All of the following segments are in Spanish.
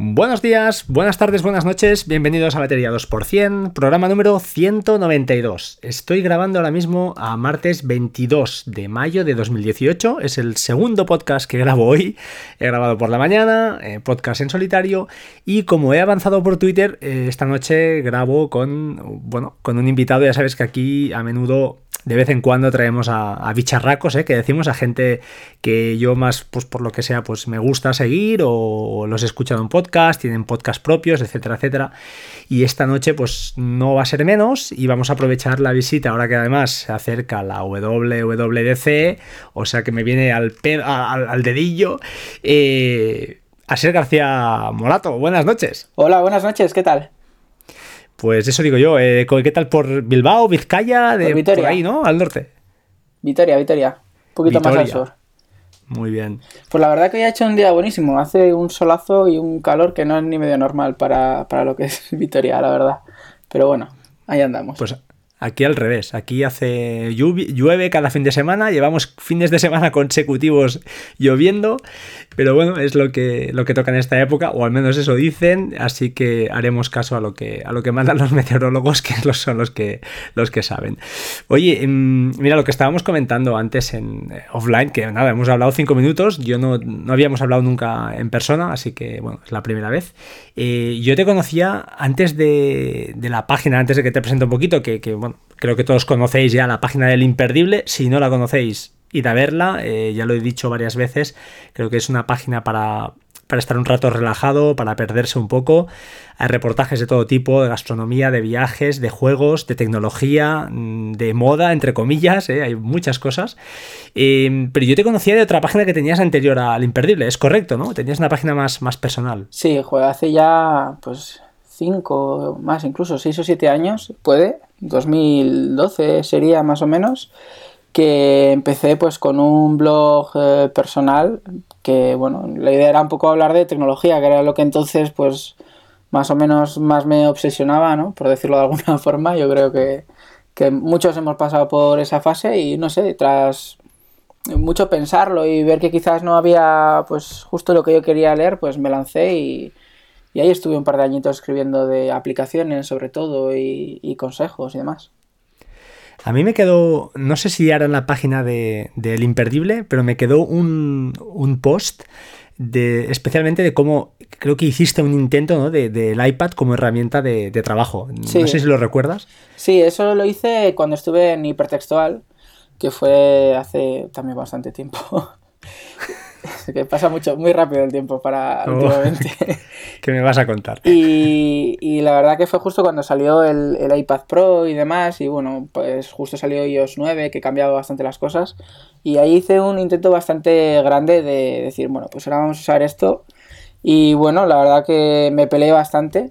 Buenos días, buenas tardes, buenas noches, bienvenidos a Batería 2%, programa número 192. Estoy grabando ahora mismo a martes 22 de mayo de 2018, es el segundo podcast que grabo hoy, he grabado por la mañana, eh, podcast en solitario, y como he avanzado por Twitter, eh, esta noche grabo con, bueno, con un invitado, ya sabes que aquí a menudo de vez en cuando traemos a, bicharracos, ¿eh? que decimos a gente que yo más, pues por lo que sea, pues me gusta seguir o los he escuchado en podcast, tienen podcast propios, etcétera, etcétera. Y esta noche pues no va a ser menos y vamos a aprovechar la visita ahora que además se acerca la WWDC, o sea que me viene al, al, dedillo. Eh, a ser García Morato, buenas noches. Hola, buenas noches, ¿qué tal? Pues eso digo yo. Eh, ¿Qué tal por Bilbao, Vizcaya, de por, ahí, ¿no? Al norte. Vitoria, Vitoria. Un poquito más al sur. Muy bien. Pues la verdad que hoy ha hecho un día buenísimo. Hace un solazo y un calor que no es ni medio normal para, para lo que es Vitoria, la verdad. Pero bueno, ahí andamos. Pues Aquí al revés, aquí hace llueve cada fin de semana, llevamos fines de semana consecutivos lloviendo, pero bueno, es lo que, lo que toca en esta época, o al menos eso dicen, así que haremos caso a lo que, a lo que mandan los meteorólogos, que son los que, los que saben. Oye, em, mira lo que estábamos comentando antes en eh, offline, que nada, hemos hablado cinco minutos, yo no, no habíamos hablado nunca en persona, así que bueno, es la primera vez. Eh, yo te conocía antes de, de, la página, antes de que te presente un poquito, que, que creo que todos conocéis ya la página del Imperdible. Si no la conocéis, id a verla. Eh, ya lo he dicho varias veces. Creo que es una página para, para estar un rato relajado, para perderse un poco. Hay reportajes de todo tipo, de gastronomía, de viajes, de juegos, de tecnología, mm, de moda, entre comillas, eh, hay muchas cosas. Em, pero yo te conocía de otra página que tenías anterior al Imperdible, es correcto, ¿no? Tenías una página más, más personal. Sí, hace ya, pues, cinco, más incluso, seis o siete años, puede, 2012 sería más o menos, que empecé pues con un blog eh, personal que bueno, la idea era un poco hablar de tecnología, que era lo que entonces pues más o menos más me obsesionaba, ¿no? Por decirlo de alguna forma, yo creo que, que muchos hemos pasado por esa fase y no sé, tras mucho pensarlo y ver que quizás no había pues justo lo que yo quería leer, pues me lancé y, y ahí estuve un par de añitos escribiendo de aplicaciones sobre todo y, consejos y demás. A mí me quedó, no sé si era en la página de, El Imperdible, pero me quedó un, post de, especialmente de cómo creo que hiciste un intento ¿no? del de, iPad como herramienta de, trabajo. No sé si lo recuerdas. Sí, eso lo hice cuando estuve en Hipertextual, que fue hace también bastante tiempo. que pasa mucho, muy rápido el tiempo para oh, últimamente. ¿Qué me vas a contar? Y, la verdad que fue justo cuando salió el, iPad Pro y demás, y bueno, pues justo salió iOS 9, que cambiaba bastante las cosas, y ahí hice un intento bastante grande de decir, bueno, pues ahora vamos a usar esto, y bueno, la verdad que me peleé bastante,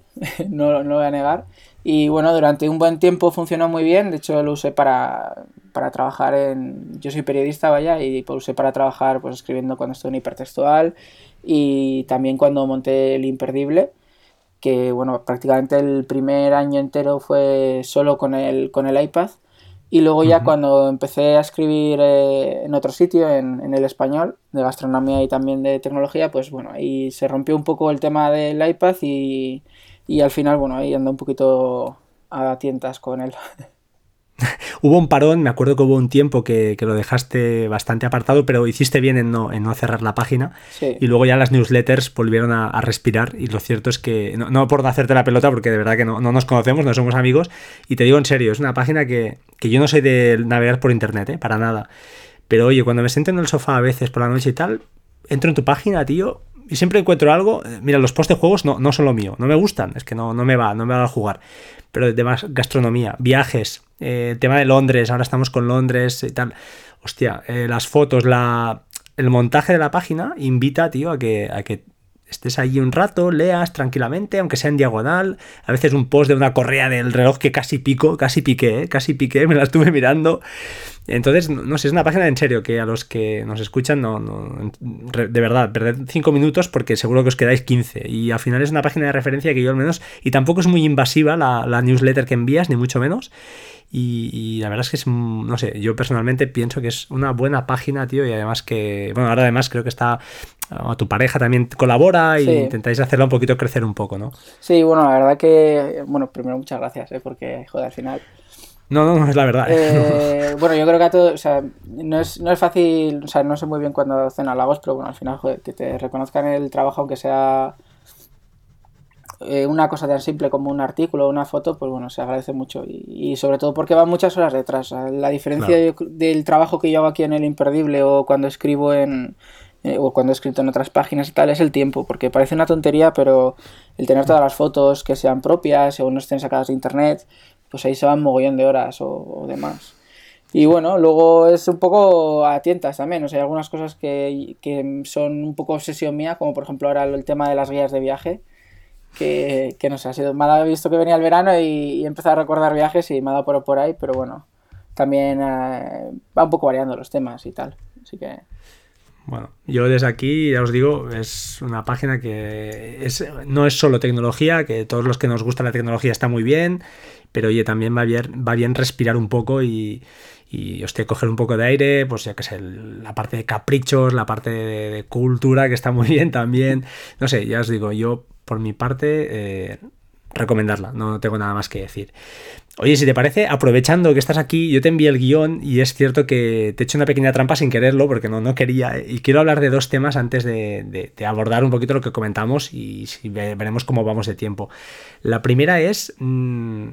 no, no lo voy a negar, y bueno, durante un buen tiempo funcionó muy bien, de hecho lo usé para, para trabajar en... Yo soy periodista, vaya, y lo usé para trabajar pues escribiendo cuando estoy en hipertextual y también cuando monté el imperdible, que bueno, prácticamente el primer año entero fue solo con el, con el iPad. Y luego ya cuando empecé a escribir eh, en otro sitio, en, en, el español, de gastronomía y también de tecnología, pues bueno, ahí se rompió un poco el tema del iPad y, y al final, bueno, ahí ando un poquito a tientas con él. hubo un parón, me acuerdo que hubo un tiempo que, lo dejaste bastante apartado, pero hiciste bien en no, en no cerrar la página. Y luego ya las newsletters volvieron a, respirar. Y lo cierto es que, no, por hacerte la pelota, porque de verdad que no, nos conocemos, no somos amigos. Y te digo en serio, es una página que, yo no soy de navegar por internet, ¿eh? para nada. Pero oye, cuando me siento en el sofá a veces por la noche y tal, entro en tu página, tío, y siempre encuentro algo. Eh, mira, los post de juegos no, no son lo mío, no me gustan, es que no, no me va, no me va a jugar. Pero además, gastronomía, viajes, eh, tema de Londres, ahora estamos con Londres y tal. Hostia, eh, las fotos, la, el montaje de la página invita, tío, a que, a que estés ahí un rato, leas tranquilamente, aunque sea en diagonal. A veces un post de una correa del reloj que casi pico, casi piqué, ¿eh? casi piqué, me la estuve mirando. Entonces, no sé, es una página en serio que a los que nos escuchan, no, no de verdad, perded 5 minutos porque seguro que os quedáis 15. Y al final es una página de referencia que yo al menos, y tampoco es muy invasiva la, la newsletter que envías, ni mucho menos. Y, la verdad es que es, no sé, yo personalmente pienso que es una buena página, tío, y además que, bueno, ahora además creo que está, tu pareja también colabora y intentáis hacerla un poquito crecer un poco, ¿no? Sí, bueno, la verdad que, bueno, primero muchas gracias, ¿eh? porque, joder, al final... No, no, no es la verdad. Eh, bueno, yo creo que a todos, o sea, no es, no es fácil, o sea, no sé muy bien cuando hacen halagos, pero bueno, al final, joder, que te reconozcan el trabajo, aunque sea eh, una cosa tan simple como un artículo o una foto, pues bueno, se agradece mucho. Y, sobre todo porque van muchas horas detrás. La diferencia del trabajo que yo hago aquí en El Imperdible o cuando escribo en. Eh, o cuando he escrito en otras páginas y tal, es el tiempo, porque parece una tontería, pero el tener todas las fotos que sean propias o no estén sacadas de internet, pues ahí se van mogollón de horas o, demás. Y bueno, luego es un poco a tientas también. O sea, hay algunas cosas que, que, son un poco obsesión mía, como por ejemplo ahora el tema de las guías de viaje que, que no sé, ha sido, me ha visto que venía el verano y, he empezado a recordar viajes y me ha dado por, por ahí, pero bueno, también eh, va un poco variando los temas y tal, así que... Bueno, yo desde aquí ya os digo, es una página que es, no es solo tecnología, que todos los que nos gusta la tecnología está muy bien, pero oye, también va bien, va bien respirar un poco y, y coger un poco de aire, pues ya que sé, la parte de caprichos, la parte de, cultura que está muy bien también. No sé, ya os digo, yo por mi parte, eh, recomendarla, no tengo nada más que decir. Oye, si te parece, aprovechando que estás aquí, yo te envié el guion y es cierto que te he hecho una pequeña trampa sin quererlo porque no, no quería. Y quiero hablar de dos temas antes de, abordar un poquito lo que comentamos y si veremos cómo vamos de tiempo. La primera es mm,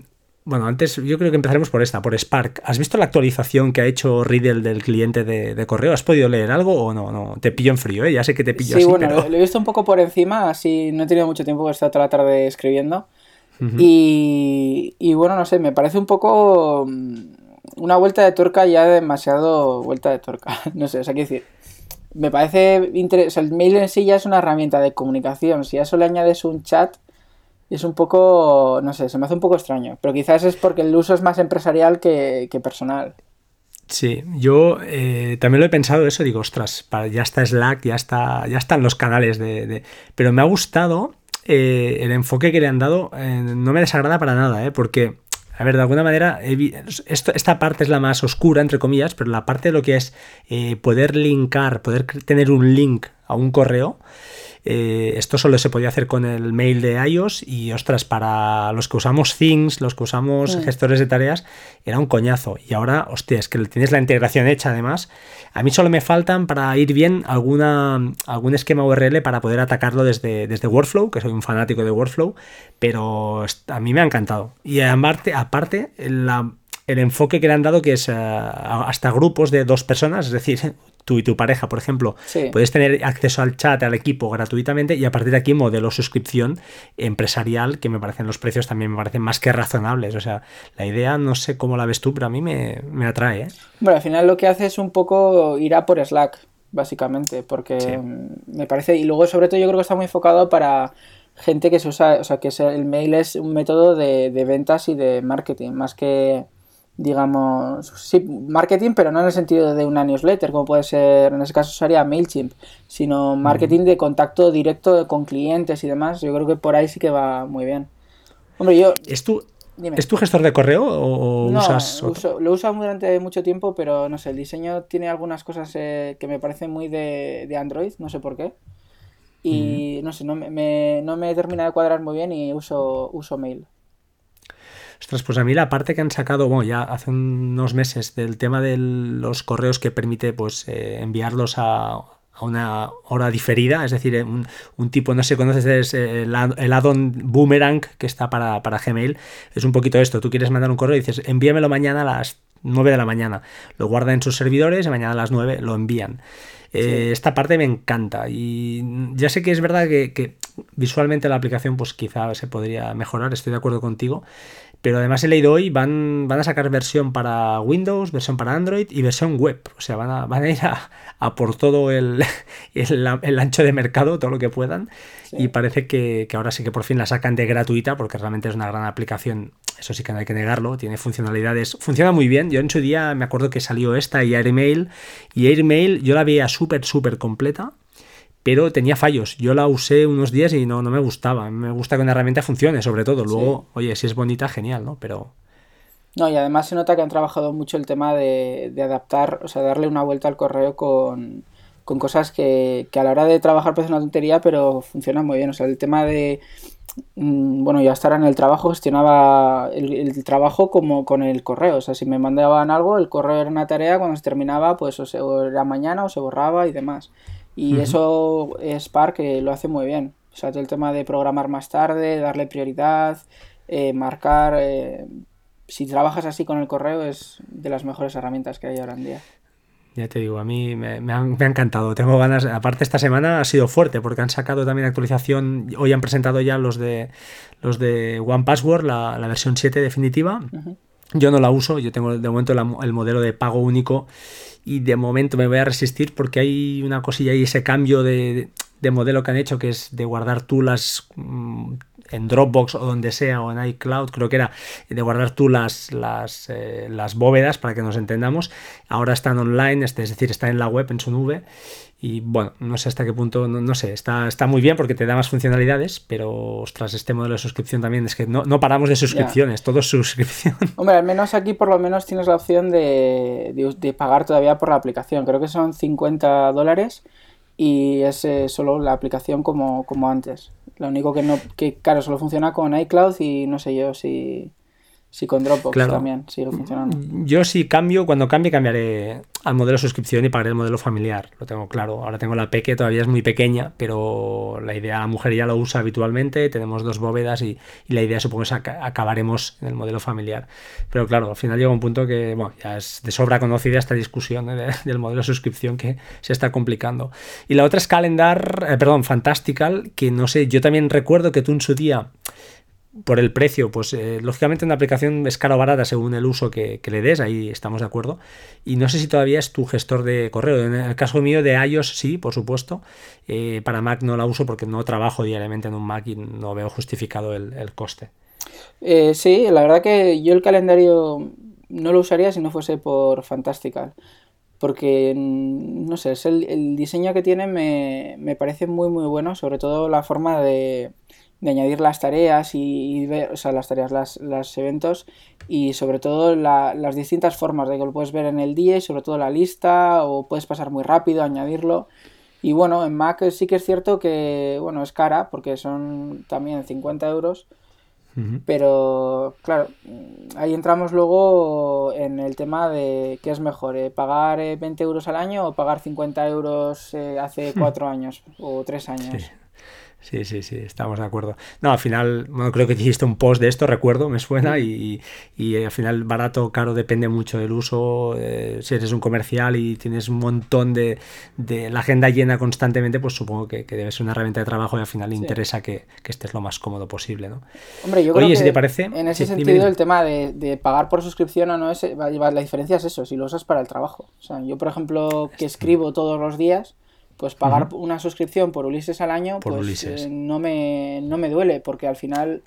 bueno, antes yo creo que empezaremos por esta, por Spark. ¿Has visto la actualización que ha hecho Riddle del cliente de, correo? ¿Has podido leer algo o no? no? Te pillo en frío, ¿eh? Ya sé que te pillo sí, bueno, lo, he visto un poco por encima, así no he tenido mucho tiempo, he estado toda la tarde escribiendo. Y, y, bueno, no sé, me parece un poco mm, una vuelta de tuerca ya demasiado vuelta de tuerca. no sé, o sea, quiero decir, me parece interesante. el mail en sí ya es una herramienta de comunicación. Si a eso le añades un chat es un poco, no sé, se me hace un poco extraño, pero quizás es porque el uso es más empresarial que, personal. Sí, yo eh, también lo he pensado eso, digo, ostras, ya está Slack, ya, está, ya están los canales de... Pero me ha gustado eh, el enfoque que le han dado, eh, no me desagrada para nada, porque, a ver, de alguna manera, esta parte es la más oscura, entre comillas, pero la parte de lo que es poder linkar, poder tener un link a un correo, eh, esto solo se podía hacer con el mail de iOS y ostras, para los que usamos Things, los que usamos mm. gestores de tareas, era un coñazo. Y ahora, hostia, es que tienes la integración hecha además. A mí solo me faltan para ir bien alguna, algún esquema URL para poder atacarlo desde, desde Workflow, que soy un fanático de Workflow, pero a mí me ha encantado. Y aparte, aparte el enfoque que le han dado que es eh, hasta grupos de dos personas, es decir, tú y tu pareja, por ejemplo, puedes tener acceso al chat, al equipo gratuitamente y a partir de aquí modelo suscripción empresarial, que me parecen los precios también me parecen más que razonables. O sea, la idea no sé cómo la ves tú, pero a mí me, atrae. ¿eh? Bueno, al final lo que hace es un poco ir a por Slack, básicamente, porque me parece, y luego sobre todo yo creo que está muy enfocado para gente que se usa, o sea, que el mail es un método de ventas y de marketing, más que digamos, sí, marketing, pero no en el sentido de una newsletter, como puede ser, en ese caso sería MailChimp, sino marketing de contacto directo con clientes y demás. Yo creo que por ahí sí que va muy bien. Hombre, yo... ¿Es tu, ¿Es tu gestor de correo o, usas otro? lo usado durante mucho tiempo, pero no sé, el diseño tiene algunas cosas eh, que me parecen muy de, Android, no sé por qué. Y no sé, no me, no me termina de cuadrar muy bien y uso, uso mail. Ostras, pues a mí la parte que han sacado, bueno, ya hace unos meses del tema de los correos que permite pues eh, enviarlos a, una hora diferida, es decir, un, tipo, no sé, conoces es el, addon Boomerang que está para, para, Gmail, es un poquito esto, tú quieres mandar un correo y dices, envíamelo mañana a las 9 de la mañana, lo guarda en sus servidores y mañana a las 9 lo envían. Eh, esta parte me encanta y ya sé que es verdad que, que, visualmente la aplicación pues quizá se podría mejorar, estoy de acuerdo contigo, Pero además he leído hoy, van, van a sacar versión para Windows, versión para Android y versión web. O sea, van a, van a ir a, por todo el, el, ancho de mercado, todo lo que puedan. Y parece que, que, ahora sí que por fin la sacan de gratuita, porque realmente es una gran aplicación. Eso sí que no hay que negarlo. Tiene funcionalidades. Funciona muy bien. Yo en su día me acuerdo que salió esta y AirMail. Y AirMail yo la veía súper, súper completa pero tenía fallos. Yo la usé unos días y no, no me gustaba. Me gusta que una herramienta funcione, sobre todo. Luego, oye, si es bonita, genial, ¿no? Pero... No, y además se nota que han trabajado mucho el tema de, adaptar, o sea, darle una vuelta al correo con, cosas que, a la hora de trabajar parece una tontería, pero funcionan muy bien. O sea, el tema de, mm, bueno, ya estar en el trabajo, gestionaba el, trabajo como con el correo. O sea, si me mandaban algo, el correo era una tarea, cuando se terminaba, pues o, se, o era mañana o se borraba y demás. Y eso Spark eh, lo hace muy bien. O sea, todo el tema de programar más tarde, darle prioridad, eh, marcar. Eh, si trabajas así con el correo, es de las mejores herramientas que hay ahora en día. Ya te digo, a mí me, ha, encantado. Tengo ganas. Aparte, esta semana ha sido fuerte porque han sacado también actualización. Hoy han presentado ya los de los de One Password, la, versión 7 definitiva. Yo no la uso, yo tengo de momento el modelo de pago único y de momento me voy a resistir porque hay una cosilla y ese cambio de, modelo que han hecho que es de guardar tú las mm, en Dropbox o donde sea o en iCloud creo que era de guardar tú las las, eh, las bóvedas para que nos entendamos ahora están online es decir está en la web en su nube y bueno, no sé hasta qué punto, no, sé, está, está muy bien porque te da más funcionalidades, pero ostras, este modelo de suscripción también es que no, paramos de suscripciones, todo es suscripción. Hombre, al menos aquí por lo menos tienes la opción de, pagar todavía por la aplicación. Creo que son 50 dólares y es eh, solo la aplicación como, como antes. Lo único que no, que claro, solo funciona con iCloud y no sé yo si Sí, con Dropbox también sigue funcionando. Yo sí cambio, cuando cambie cambiaré al modelo suscripción y pagaré el modelo familiar, lo tengo claro. Ahora tengo la P que todavía es muy pequeña, pero la idea, la mujer ya lo usa habitualmente, tenemos dos bóvedas y, la idea supongo es acabaremos en el modelo familiar. Pero claro, al final llega un punto que bueno, ya es de sobra conocida esta discusión ¿eh? del modelo suscripción que se está complicando. Y la otra es Calendar, eh, perdón, Fantastical, que no sé, yo también recuerdo que tú en su día por el precio, pues eh, lógicamente una aplicación es cara o barata según el uso que, le des, ahí estamos de acuerdo. Y no sé si todavía es tu gestor de correo. En el caso mío de iOS sí, por supuesto. Eh, para Mac no la uso porque no trabajo diariamente en un Mac y no veo justificado el, coste. Eh, sí, la verdad que yo el calendario no lo usaría si no fuese por Fantastical. Porque, mm, no sé, es el, diseño que tiene me, me parece muy muy bueno, sobre todo la forma de de añadir las tareas y, ver, o sea, las tareas, las, los eventos y sobre todo las distintas formas de que lo puedes ver en el día y sobre todo la lista o puedes pasar muy rápido, añadirlo. Y bueno, en Mac sí que es cierto que, bueno, es cara porque son también 50 euros. Pero claro, ahí entramos luego en el tema de qué es mejor, eh, pagar 20 eh, euros al año o pagar 50 euros eh, hace 4 años o 3 años. Sí, sí, sí, estamos de acuerdo. No, al final, bueno, creo que hiciste un post de esto, recuerdo, me suena, y, al final barato, caro, depende mucho del uso. Eh, si eres un comercial y tienes un montón de, de la agenda llena constantemente, pues supongo que, que debe ser una herramienta de trabajo y al final interesa que, que, estés lo más cómodo posible, ¿no? Hombre, yo creo que te parece, en ese sentido el tema de, de, pagar por suscripción o no, es, la diferencia es eso, si lo usas para el trabajo. O sea, yo, por ejemplo, que escribo todos los días pues pagar una suscripción por Ulises al año, pues eh, no, me, no me duele, porque al final...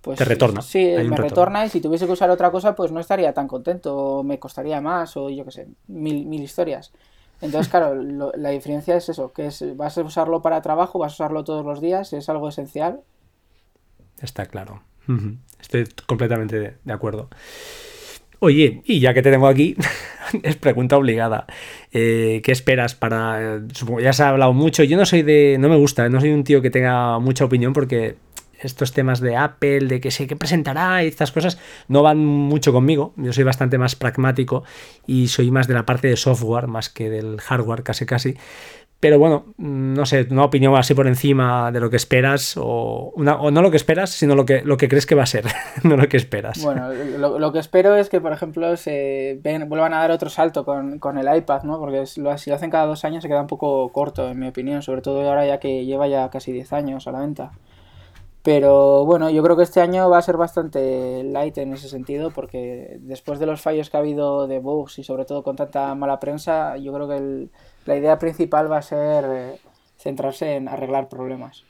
Pues, Te retorna. Sí, me retorna y si tuviese que usar otra cosa, pues no estaría tan contento, me costaría más, o yo qué sé, mil, mil historias. Entonces, claro, la diferencia es eso, que es, vas a usarlo para trabajo, vas a usarlo todos los días, es algo esencial. Está claro. Estoy completamente de acuerdo. Oye, y ya que te tengo aquí, es pregunta obligada. Eh, ¿Qué esperas para.? Supongo, ya se ha hablado mucho. Yo no soy de. No me gusta, no soy un tío que tenga mucha opinión porque estos temas de Apple, de que sé que presentará y estas cosas, no van mucho conmigo. Yo soy bastante más pragmático y soy más de la parte de software más que del hardware, casi casi. Pero bueno, no sé, una opinión así por encima de lo que esperas, o, o no lo que esperas, sino lo que, lo que crees que va a ser, no lo que esperas. Bueno, lo, que espero es que, por ejemplo, se vuelvan a dar otro salto con, con el iPad, ¿no? Porque si lo hacen cada dos años se queda un poco corto, en mi opinión, sobre todo ahora ya que lleva ya casi 10 años a la venta. Pero bueno, yo creo que este año va a ser bastante light en ese sentido, porque después de los fallos que ha habido de bugs y sobre todo con tanta mala prensa, yo creo que la idea principal va a ser eh, centrarse en arreglar problemas.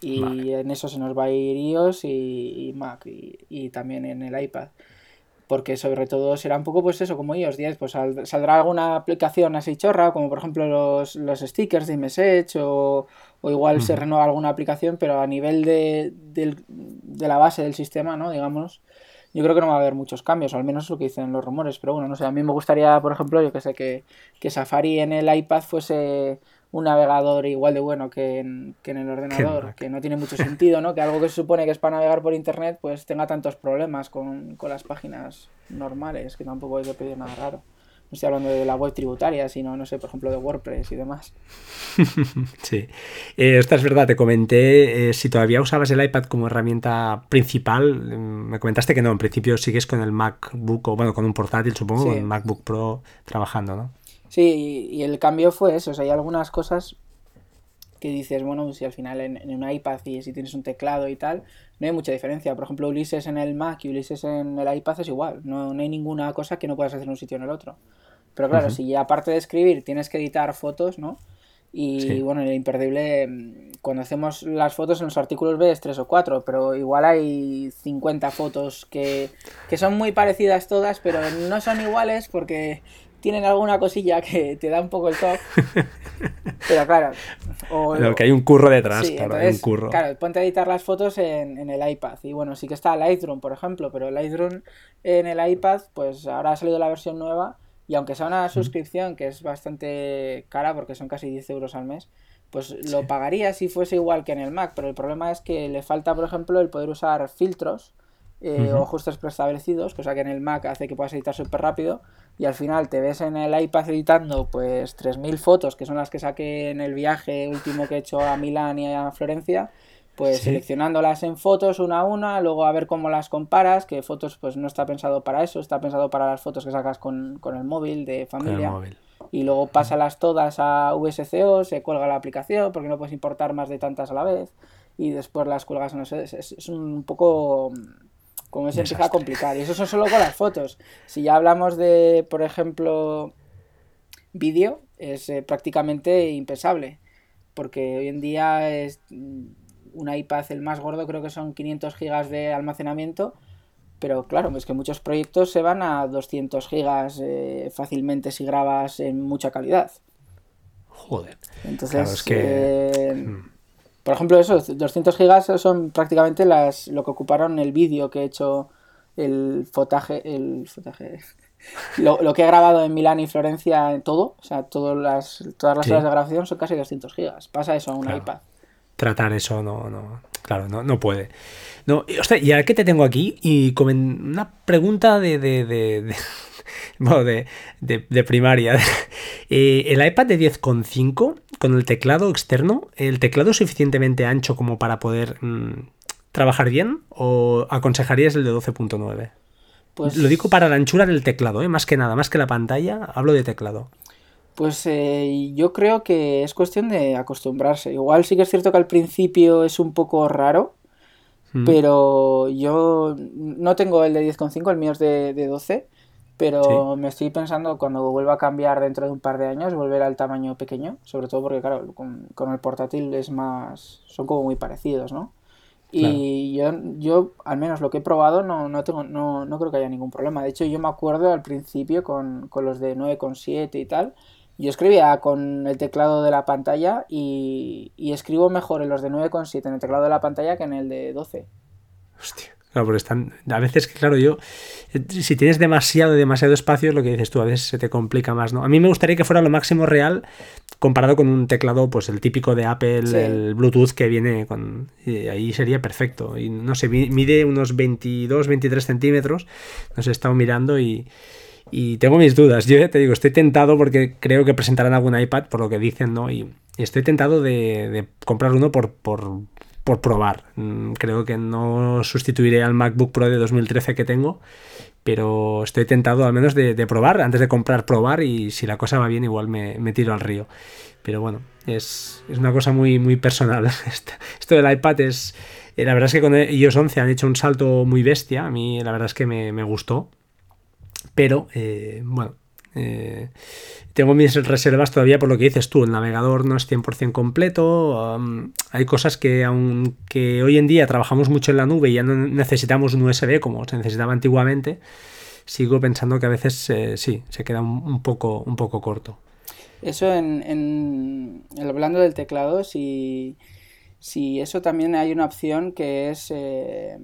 Y en eso se nos va a ir iOS y, Mac y, también en el iPad. Porque sobre todo será un poco pues eso, como iOS 10, pues saldrá alguna aplicación así chorra, como por ejemplo los, los stickers de iMessage o, o igual se renueva alguna aplicación, pero a nivel de, de, la base del sistema, ¿no? Digamos, yo creo que no va a haber muchos cambios, al menos es lo que dicen los rumores. Pero bueno, no sé, a mí me gustaría, por ejemplo, yo que sé, que, que Safari en el iPad fuese un navegador igual de bueno que en, que en el ordenador, que no tiene mucho sentido, ¿no? Que algo que se supone que es para navegar por internet, pues tenga tantos problemas con, las páginas normales, que tampoco hay que pedir nada raro. No estoy hablando de la web tributaria, sino, no sé, por ejemplo, de WordPress y demás. sí. Eh, esta es verdad, te comenté, eh, si todavía usabas el iPad como herramienta principal, mm, me comentaste que no, en principio sigues con el MacBook, o bueno, con un portátil, supongo, con el MacBook Pro trabajando, ¿no? Sí, y, el cambio fue eso. O sea, hay algunas cosas que dices, bueno, si al final en, un iPad y si tienes un teclado y tal, no hay mucha diferencia. Por ejemplo, Ulises en el Mac y Ulises en el iPad es igual. No, hay ninguna cosa que no puedas hacer en un sitio o en el otro. Pero claro, si aparte de escribir tienes que editar fotos, ¿no? Y bueno, el imperdible, cuando hacemos las fotos en los artículos ves tres o cuatro, pero igual hay 50 fotos que, que son muy parecidas todas, pero no son iguales porque tienen alguna cosilla que te da un poco el top. pero claro. O, que hay un curro detrás, claro, hay un curro. Claro, ponte a editar las fotos en, el iPad. Y bueno, sí que está Lightroom, por ejemplo, pero Lightroom en el iPad, pues ahora ha salido la versión nueva. Y aunque sea una suscripción que es bastante cara, porque son casi 10 euros al mes, pues lo pagaría si fuese igual que en el Mac. Pero el problema es que le falta, por ejemplo, el poder usar filtros eh, o ajustes preestablecidos, cosa que en el Mac hace que puedas editar súper rápido y al final te ves en el iPad editando pues 3.000 fotos, que son las que saqué en el viaje último que he hecho a Milán y a Florencia, pues seleccionándolas en fotos una a una, luego a ver cómo las comparas, que fotos pues no está pensado para eso, está pensado para las fotos que sacas con, el móvil de familia. Y luego pásalas todas a VSCO, se cuelga la aplicación porque no puedes importar más de tantas a la vez y después las cuelgas, no sé, es un poco como se empieza a complicar. Y eso son solo con las fotos. Si ya hablamos de, por ejemplo, vídeo, es eh, prácticamente impensable. Porque hoy en día es mm, un iPad, el más gordo, creo que son 500 gigas de almacenamiento. Pero claro, es que muchos proyectos se van a 200 gigas eh, fácilmente si grabas en mucha calidad. Joder. Entonces, es que... Eh, hmm. Por ejemplo, esos 200 gigas son prácticamente las lo que ocuparon el vídeo que he hecho el fotaje, el fotaje, lo, que he grabado en Milán y Florencia en todo, o sea, todas las, todas las horas de grabación son casi 200 gigas. Pasa eso a un iPad. Tratar eso no, no, claro, no, no puede. No, hostia, y ahora que te tengo aquí, y una pregunta de, de, de, bueno, de, de, primaria. Eh, el iPad de 10,5 con el teclado externo, ¿el teclado es suficientemente ancho como para poder mm, trabajar bien? ¿O aconsejarías el de 12.9? Pues... Lo digo para la anchura del teclado, ¿eh? más que nada, más que la pantalla, hablo de teclado. Pues eh, yo creo que es cuestión de acostumbrarse. Igual sí que es cierto que al principio es un poco raro, mm. pero yo no tengo el de 10,5, el mío es de, de 12. Pero me estoy pensando cuando vuelva a cambiar dentro de un par de años, volver al tamaño pequeño, sobre todo porque, claro, con, el portátil es más. son como muy parecidos, ¿no? Y yo, yo, al menos lo que he probado, no, no, tengo, no, no creo que haya ningún problema. De hecho, yo me acuerdo al principio con, con los de 9,7 y tal, yo escribía con el teclado de la pantalla y, y escribo mejor en los de 9,7 en el teclado de la pantalla que en el de 12. Hostia. Claro, porque están. A veces, claro, yo. Si tienes demasiado, demasiado espacio, es lo que dices tú, a veces se te complica más, ¿no? A mí me gustaría que fuera lo máximo real comparado con un teclado, pues el típico de Apple, el Bluetooth que viene con. Y ahí sería perfecto. Y no sé, mide unos 22, 23 centímetros. Nos he estado mirando y. Y tengo mis dudas. Yo ya te digo, estoy tentado porque creo que presentarán algún iPad, por lo que dicen, ¿no? Y, estoy tentado de, de comprar uno por, por por probar. Mm, creo que no sustituiré al MacBook Pro de 2013 que tengo, pero estoy tentado al menos de, probar, antes de comprar, probar y si la cosa va bien igual me, me tiro al río. Pero bueno, es, es, una cosa muy, muy personal. Esto del iPad es... La verdad es que con iOS 11 han hecho un salto muy bestia, a mí la verdad es que me, me gustó, pero eh, bueno, eh, tengo mis reservas todavía por lo que dices tú, el navegador no es 100% completo, hay cosas que aunque hoy en día trabajamos mucho en la nube y ya no necesitamos un USB como se necesitaba antiguamente, sigo pensando que a veces eh, sí, se queda un, poco, un poco corto. Eso en, hablando del teclado, si, si eso también hay una opción que es eh,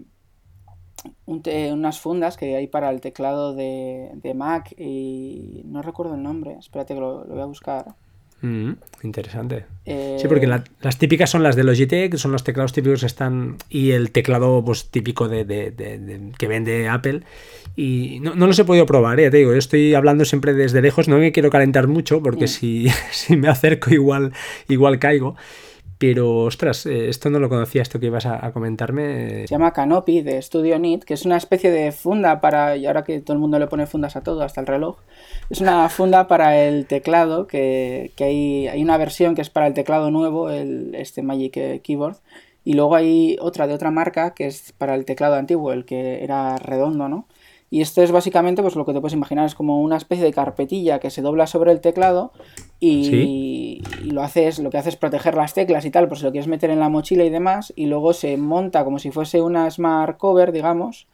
unas fundas que hay para el teclado de, Mac y no recuerdo el nombre, espérate que lo, voy a buscar. Mm, interesante. Sí, porque eh, las típicas son las de Logitech, son los teclados típicos que están. Y el teclado pues, típico de, que vende Apple. Y no, no los he podido probar, ¿eh? te digo, yo estoy hablando siempre desde lejos, no me quiero calentar mucho, porque mm. si, si, me acerco igual, igual caigo. Pero, ostras, eh, esto no lo conocía, esto que ibas a, comentarme. Se llama Canopy de Studio Knit, que es una especie de funda para, y ahora que todo el mundo le pone fundas a todo, hasta el reloj, es una funda para el teclado, que, hay, hay, una versión que es para el teclado nuevo, el, este Magic Keyboard, y luego hay otra de otra marca que es para el teclado antiguo, el que era redondo, ¿no? Y esto es básicamente, pues lo que te puedes imaginar, es como una especie de carpetilla que se dobla sobre el teclado y, lo haces, lo que hace es proteger las teclas y tal, por si lo quieres meter en la mochila y demás, y luego se monta como si fuese una smart cover, digamos,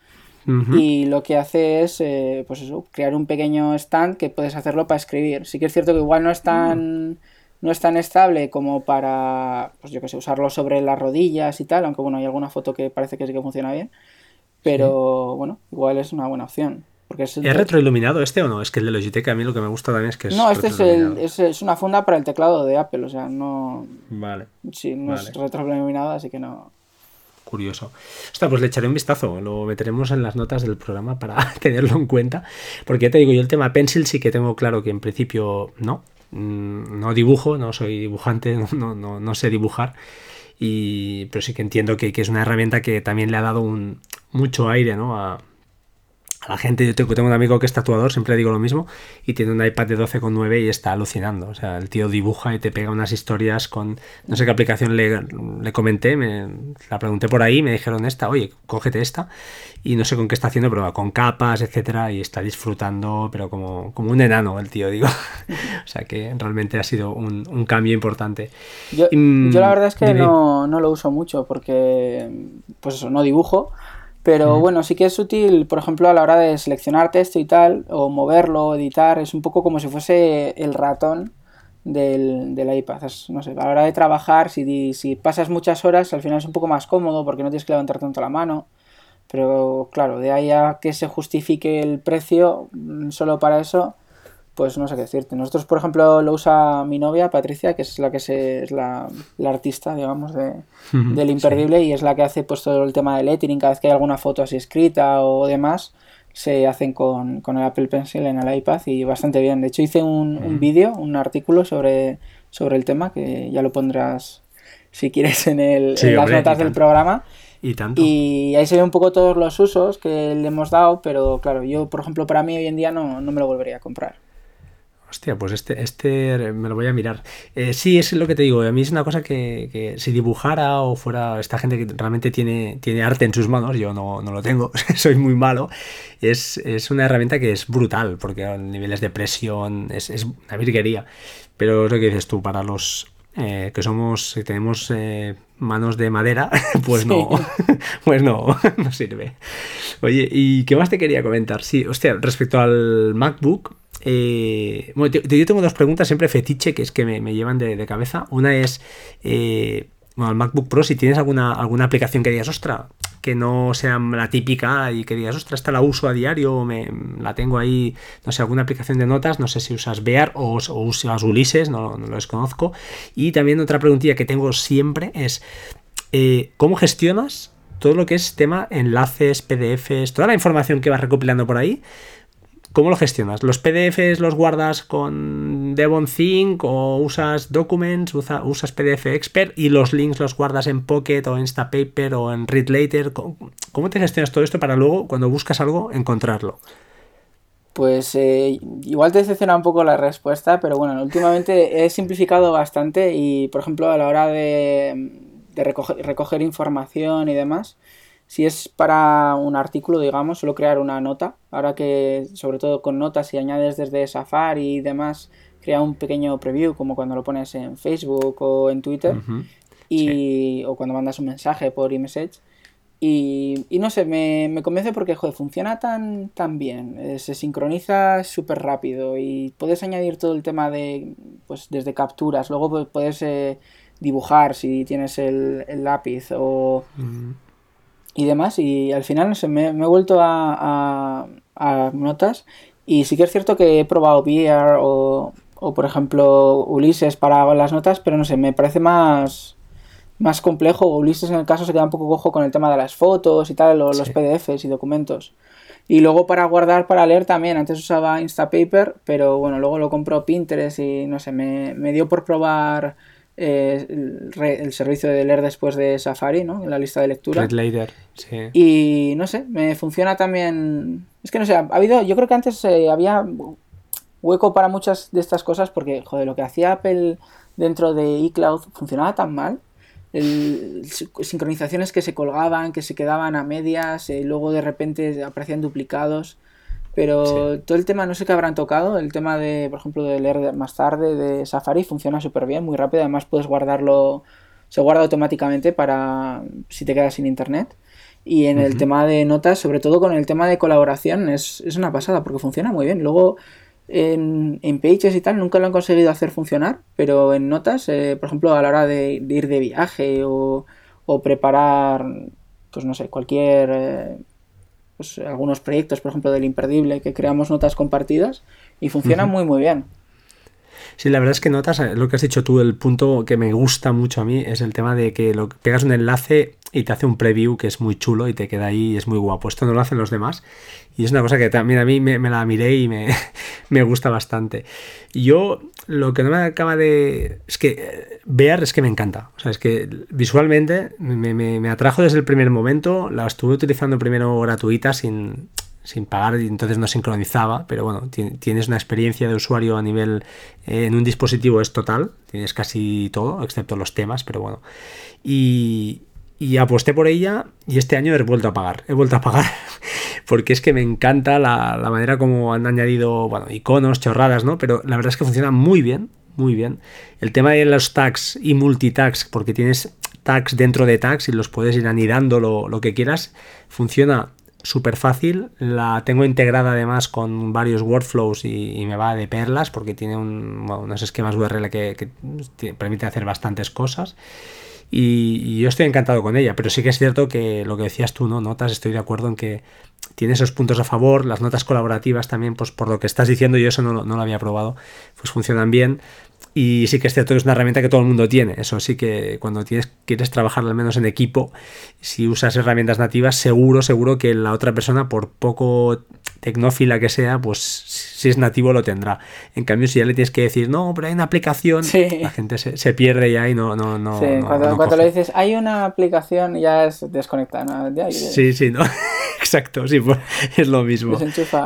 y lo que hace es, eh, pues eso, crear un pequeño stand que puedes hacerlo para escribir. Sí que es cierto que igual no es tan, no es tan estable como para, pues yo que sé, usarlo sobre las rodillas y tal, aunque bueno, hay alguna foto que parece que sí que funciona bien. Pero bueno, igual es una buena opción. Porque es, retroiluminado este o no? Es que el de Logitech a mí lo que me gusta también es que es. No, este es, el, es, una funda para el teclado de Apple, o sea, no. Vale. Sí, no es retroiluminado, así que no. Curioso. Ostras, pues le echaré un vistazo, lo meteremos en las notas del programa para tenerlo en cuenta. Porque ya te digo, yo el tema Pencil sí que tengo claro que en principio no. Mm, no dibujo, no soy dibujante, no, no, no sé dibujar. Y, pero sí que entiendo que, que, es una herramienta que también le ha dado un, mucho aire ¿no? a, la gente, yo tengo, tengo, un amigo que es tatuador, siempre digo lo mismo, y tiene un iPad de 12,9 y está alucinando. O sea, el tío dibuja y te pega unas historias con, no sé qué aplicación le, le comenté, me, la pregunté por ahí, me dijeron esta, oye, cógete esta, y no sé con qué está haciendo, pero con capas, etcétera, y está disfrutando, pero como, como un enano el tío, digo. o sea que realmente ha sido un, un cambio importante. Yo, yo, la verdad es que no, no lo uso mucho porque, pues eso, no dibujo. Pero bueno, sí que es útil, por ejemplo, a la hora de seleccionar texto y tal, o moverlo, editar, es un poco como si fuese el ratón del, del iPad. no sé, a la hora de trabajar, si, si pasas muchas horas, al final es un poco más cómodo porque no tienes que levantar tanto la mano. Pero claro, de ahí a que se justifique el precio mm, solo para eso, pues no sé qué decirte. Nosotros, por ejemplo, lo usa mi novia, Patricia, que es la que se, es la, artista, digamos, de, del imperdible y es la que hace pues todo el tema de lettering, cada vez que hay alguna foto así escrita o demás, se hacen con, el Apple Pencil en el iPad y bastante bien. De hecho, hice un, vídeo, un artículo sobre, sobre el tema, que ya lo pondrás si quieres en, el, en las notas del programa. Y, tanto. y ahí se ve un poco todos los usos que le hemos dado, pero claro, yo, por ejemplo, para mí hoy en día no, no me lo volvería a comprar. Hostia, pues este, este me lo voy a mirar. Eh, sí, es lo que te digo. A mí es una cosa que, si dibujara o fuera esta gente que realmente tiene, tiene arte en sus manos, yo no, lo tengo, soy muy malo. Es, una herramienta que es brutal, porque a niveles de presión es, una virguería. Pero es lo que dices tú, para los eh, que somos, que tenemos eh, manos de madera, pues no, pues no, no sirve. Oye, ¿y qué más te quería comentar? Sí, hostia, respecto al MacBook, eh, bueno, yo tengo dos preguntas siempre fetiche que es que me, llevan de, cabeza. Una es, eh, bueno, el MacBook Pro, si tienes alguna, alguna aplicación que digas, ostra, que no sea la típica y que digas, ostra, esta la uso a diario, me, la tengo ahí, no sé, alguna aplicación de notas, no sé si usas Bear o, usas Ulises, no, lo desconozco. Y también otra preguntilla que tengo siempre es, eh, ¿cómo gestionas todo lo que es tema enlaces, PDFs, toda la información que vas recopilando por ahí? ¿Cómo lo gestionas? ¿Los PDFs los guardas con Devon o usas Documents, usas PDF Expert y los links los guardas en Pocket o Instapaper o en Read Later? ¿Cómo te gestionas todo esto para luego, cuando buscas algo, encontrarlo? Pues eh, igual te decepciona un poco la respuesta, pero bueno, últimamente he simplificado bastante y, por ejemplo, a la hora de, recoger información y demás, si es para un artículo, digamos, suelo crear una nota. Ahora que, sobre todo con notas, si añades desde Safari y demás, crea un pequeño preview, como cuando lo pones en Facebook o en Twitter, y, o cuando mandas un mensaje por iMessage. Y, y no sé, me, me, convence porque, joder, funciona tan, tan bien, eh, se sincroniza súper rápido y puedes añadir todo el tema de, pues, desde capturas, luego puedes eh, dibujar si tienes el, el lápiz o y demás. Y al final, no sé, me, he vuelto a, a, notas. Y sí que es cierto que he probado VR o, o, por ejemplo, Ulises para las notas, pero no sé, me parece más, más complejo. Ulises en el caso se queda un poco cojo con el tema de las fotos y tal, los PDFs y documentos. Y luego para guardar, para leer también. Antes usaba Instapaper, pero bueno, luego lo compro Pinterest y no sé, me, me dio por probar eh, el, servicio de leer después de Safari, ¿no? En la lista de lectura. sí. Y no sé, me funciona también. Es que no sé, ha habido. Yo creo que antes eh, había hueco para muchas de estas cosas porque, joder, lo que hacía Apple dentro de iCloud funcionaba tan mal. sincronizaciones que se colgaban, que se quedaban a medias, y eh, luego de repente aparecían duplicados. Pero todo el tema, no sé qué habrán tocado, el tema de, por ejemplo, de leer más tarde de Safari funciona súper bien, muy rápido, además puedes guardarlo, se guarda automáticamente para si te quedas sin internet. Y en el tema de notas, sobre todo con el tema de colaboración, es, una pasada porque funciona muy bien. Luego en, en, Pages y tal nunca lo han conseguido hacer funcionar, pero en notas, eh, por ejemplo, a la hora de, ir de viaje o, o, preparar, pues no sé, cualquier... Eh, pues, algunos proyectos, por ejemplo, del Imperdible, que creamos notas compartidas y funciona muy, muy bien. Sí, la verdad es que notas, eh, lo que has dicho tú, el punto que me gusta mucho a mí es el tema de que lo, pegas un enlace y te hace un preview que es muy chulo y te queda ahí y es muy guapo. Esto no lo hacen los demás y es una cosa que también a mí me, la miré y me, me, gusta bastante. Yo lo que no me acaba de... Es que ver es que me encanta. O sea, es que visualmente me, me atrajo desde el primer momento. La estuve utilizando primero gratuita sin sin pagar y entonces no sincronizaba, pero bueno, tienes una experiencia de usuario a nivel eh, en un dispositivo es total, tienes casi todo, excepto los temas, pero bueno. Y, y aposté por ella y este año he vuelto a pagar, he vuelto a pagar porque es que me encanta la, la manera como han añadido, bueno, iconos, chorradas, ¿no? Pero la verdad es que funciona muy bien, muy bien. El tema de los tags y multitags, porque tienes tags dentro de tags y los puedes ir anidando lo, lo que quieras, funciona súper fácil. La tengo integrada además con varios workflows y, me va de perlas porque tiene unos esquemas URL que, que permite hacer bastantes cosas. Y, yo estoy encantado con ella, pero sí que es cierto que lo que decías tú, ¿no? Notas, estoy de acuerdo en que tiene esos puntos a favor, las notas colaborativas también, pues por lo que estás diciendo, yo eso no, lo había probado, pues funcionan bien. Y sí que es cierto que es una herramienta que todo el mundo tiene. Eso sí que cuando quieres trabajar al menos en equipo, si usas herramientas nativas, seguro, seguro que la otra persona, por poco tecnófila que sea, pues si es nativo lo tendrá. En cambio, si ya le tienes que decir, no, pero hay una aplicación, la gente se, pierde ya y no. no, no, sí, cuando, le dices, hay una aplicación, ya es desconectada. sí, sí, no. Exacto, sí, pues, es lo mismo.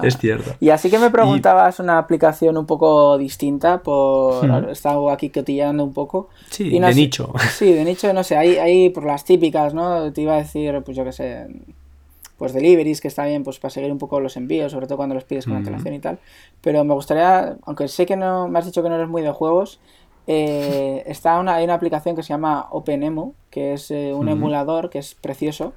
Es cierto. Y así que me preguntabas una aplicación un poco distinta, por hmm. estaba aquí cotillando un poco. Sí, de nicho. Sí, de nicho, no sé, hay, hay por las típicas, ¿no? Te iba a decir, pues yo qué sé, pues deliveries, que está bien pues para seguir un poco los envíos, sobre todo cuando los pides con antelación y tal. Pero me gustaría, aunque sé que no me has dicho que no eres muy de juegos, eh, está una, hay una aplicación que se llama OpenEMU, que es eh, un emulador que es precioso.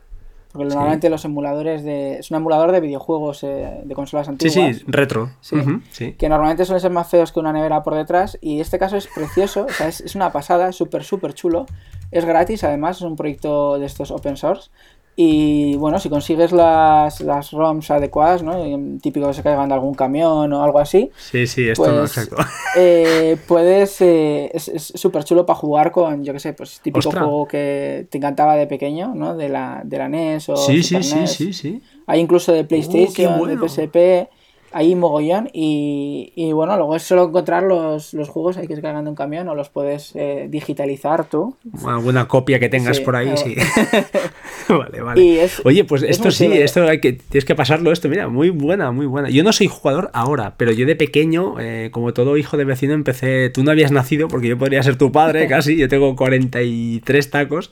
Porque normalmente los emuladores de. Es un emulador de videojuegos eh, de consolas antiguas. Sí, sí, retro. Sí, Que normalmente suelen ser más feos que una nevera por detrás. Y este caso es precioso. O sea, es, es una pasada, es súper, súper chulo. Es gratis, además, es un proyecto de estos open source. Y bueno, si consigues las, las ROMs adecuadas, ¿no? Típico que se caigan de algún camión o algo así. Sí, sí, esto no, pues, exacto. Eh, puedes. Eh, es súper chulo para jugar con, yo qué sé, pues típico juego que te encantaba de pequeño, ¿no? De la, de la NES o. Sí, sí, sí, sí, sí. Hay incluso de uh, PlayStation, de PSP. Ahí mogollón y, y, bueno, luego es solo encontrar los, los juegos, hay que ir cargando un camión o los puedes eh, digitalizar tú. Alguna copia que tengas por ahí, sí. vale, vale. Oye, pues esto sí, esto hay que, tienes que pasarlo esto, mira, muy buena, muy buena. Yo no soy jugador ahora, pero yo de pequeño, eh, como todo hijo de vecino, empecé, tú no habías nacido porque yo podría ser tu padre casi, yo tengo 43 tacos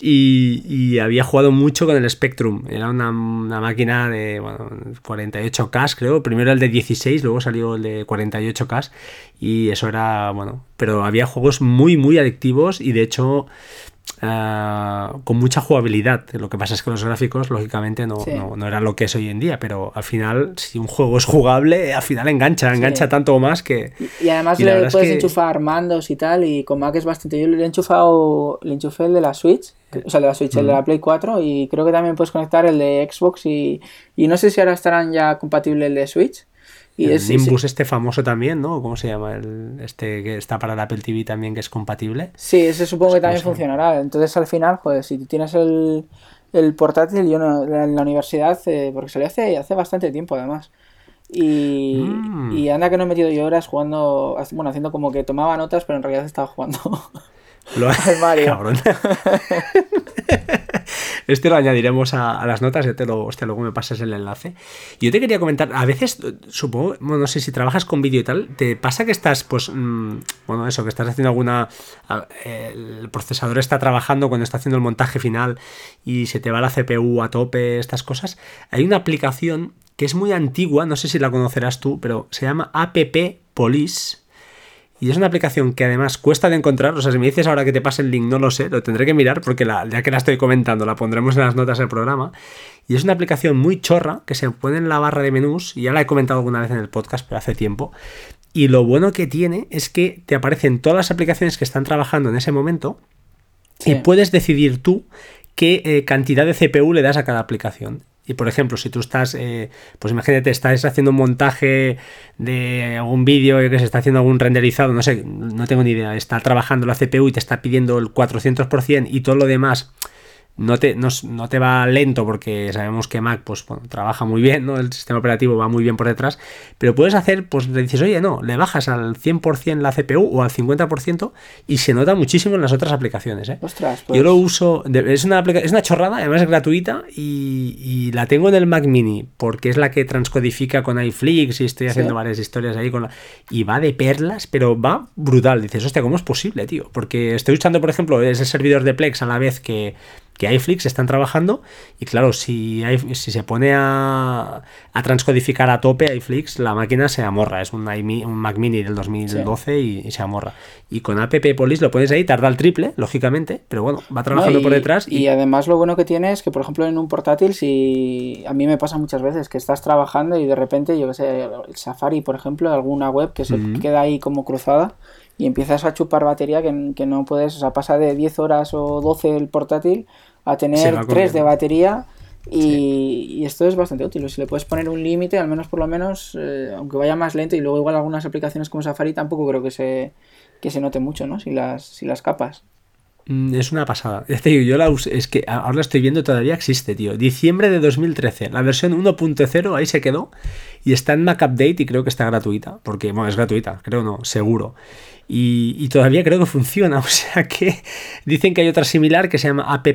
y, y había jugado mucho con el Spectrum, era una, una máquina de bueno, 48K creo, primero el de 16, luego salió el de 48K y eso era, bueno, pero había juegos muy, muy adictivos y de hecho ah, con mucha jugabilidad. Lo que pasa es que los gráficos, lógicamente, no, no, eran lo que es hoy en día, pero al final, si un juego es jugable, al final engancha, engancha tanto o más que... Y, además le puedes enchufar mandos y tal, y con Mac es bastante... Yo le he enchufado, le enchufé el de la Switch, o sea, el de la Switch, el de la Play 4, y creo que también puedes conectar el de Xbox y, y no sé si ahora estarán ya compatibles el de Switch. Y el Nimbus este famoso también, ¿no? ¿Cómo se llama? El, este que está para el Apple TV también, que es compatible. Sí, ese supongo que también funcionará. Entonces al final, pues si tienes el, el portátil, yo no, en la universidad, eh, porque salió hace, hace bastante tiempo además. Y, mm. y anda que no he metido yo horas jugando, bueno, haciendo como que tomaba notas, pero en realidad estaba jugando. Lo... al Mario. Este lo añadiremos a, las notas, ya te lo, luego me pasas el enlace. Yo te quería comentar, a veces, supongo, bueno, no sé si trabajas con vídeo y tal, ¿te pasa que estás, pues, mm, bueno, eso, que estás haciendo alguna... El procesador está trabajando cuando está haciendo el montaje final y se te va la CPU a tope, estas cosas? Hay una aplicación que es muy antigua, no sé si la conocerás tú, pero se llama App Police y es una aplicación que además cuesta de encontrar. O sea, si me dices ahora que te pase el link, no lo sé, lo tendré que mirar porque la, ya que la estoy comentando, la pondremos en las notas del programa. Y es una aplicación muy chorra que se pone en la barra de menús. Y ya la he comentado alguna vez en el podcast, pero hace tiempo. Y lo bueno que tiene es que te aparecen todas las aplicaciones que están trabajando en ese momento. Y puedes decidir tú qué eh, cantidad de CPU le das a cada aplicación. Y por ejemplo, si tú estás, eh, pues imagínate, estás haciendo un montaje de algún vídeo que se está haciendo algún renderizado, no sé, no tengo ni idea, está trabajando la CPU y te está pidiendo el 400% y todo lo demás no te, no, te va lento porque sabemos que Mac pues, trabaja muy bien, ¿no? el sistema operativo va muy bien por detrás, pero puedes hacer, pues le dices, oye, no, le bajas al 100% la CPU o al 50% y se nota muchísimo en las otras aplicaciones. ¿eh? Ostras, Yo lo pues uso, es una, es una chorrada, además es gratuita y, la tengo en el Mac Mini porque es la que transcodifica con iFlix y estoy haciendo varias historias ahí con la, y va de perlas, pero va brutal. Dices, hostia, ¿cómo es posible, tío? Porque estoy usando, por ejemplo, ese servidor de Plex a la vez que que iFlix están trabajando y claro, si, si se pone a, a, transcodificar a tope iFlix, la máquina se amorra, es un, un Mac Mini del 2012 y, se amorra. Y con App Police lo puedes ahí, tarda el triple, lógicamente, pero bueno, va trabajando por detrás. Y... además lo bueno que tiene es que, por ejemplo, en un portátil, si a mí me pasa muchas veces que estás trabajando y de repente, yo que sé, el Safari, por ejemplo, alguna web que se queda ahí como cruzada y empiezas a chupar batería que, que, no puedes, o sea, pasa de 10 horas o 12 el portátil a tener 3 de batería y, esto es bastante útil. Si le puedes poner un límite, al menos por lo menos, eh, aunque vaya más lento y luego igual algunas aplicaciones como Safari tampoco creo que se, que se note mucho, ¿no? Si las, si las capas. Mm, es una pasada. yo la es que ahora la estoy viendo, todavía existe, tío. Diciembre de 2013. La versión 1.0 ahí se quedó y está en Mac Update y creo que está gratuita. Porque, bueno, es gratuita, creo no, seguro. Y, todavía creo que funciona. O sea que dicen que hay otra similar que se llama App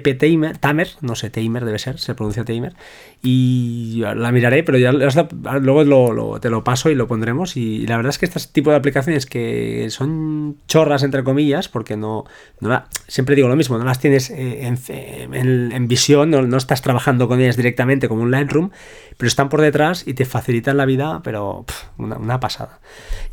Tamer, no sé, Tamer debe ser, se pronuncia Tamer. Y la miraré, pero ya luego te lo paso y lo pondremos. Y, la verdad es que este tipo de aplicaciones que son chorras, entre comillas, porque no, siempre digo lo mismo, no las tienes eh, en, visión, no, estás trabajando con ellas directamente como un Lightroom, pero están por detrás y te facilitan la vida, pero una, una pasada.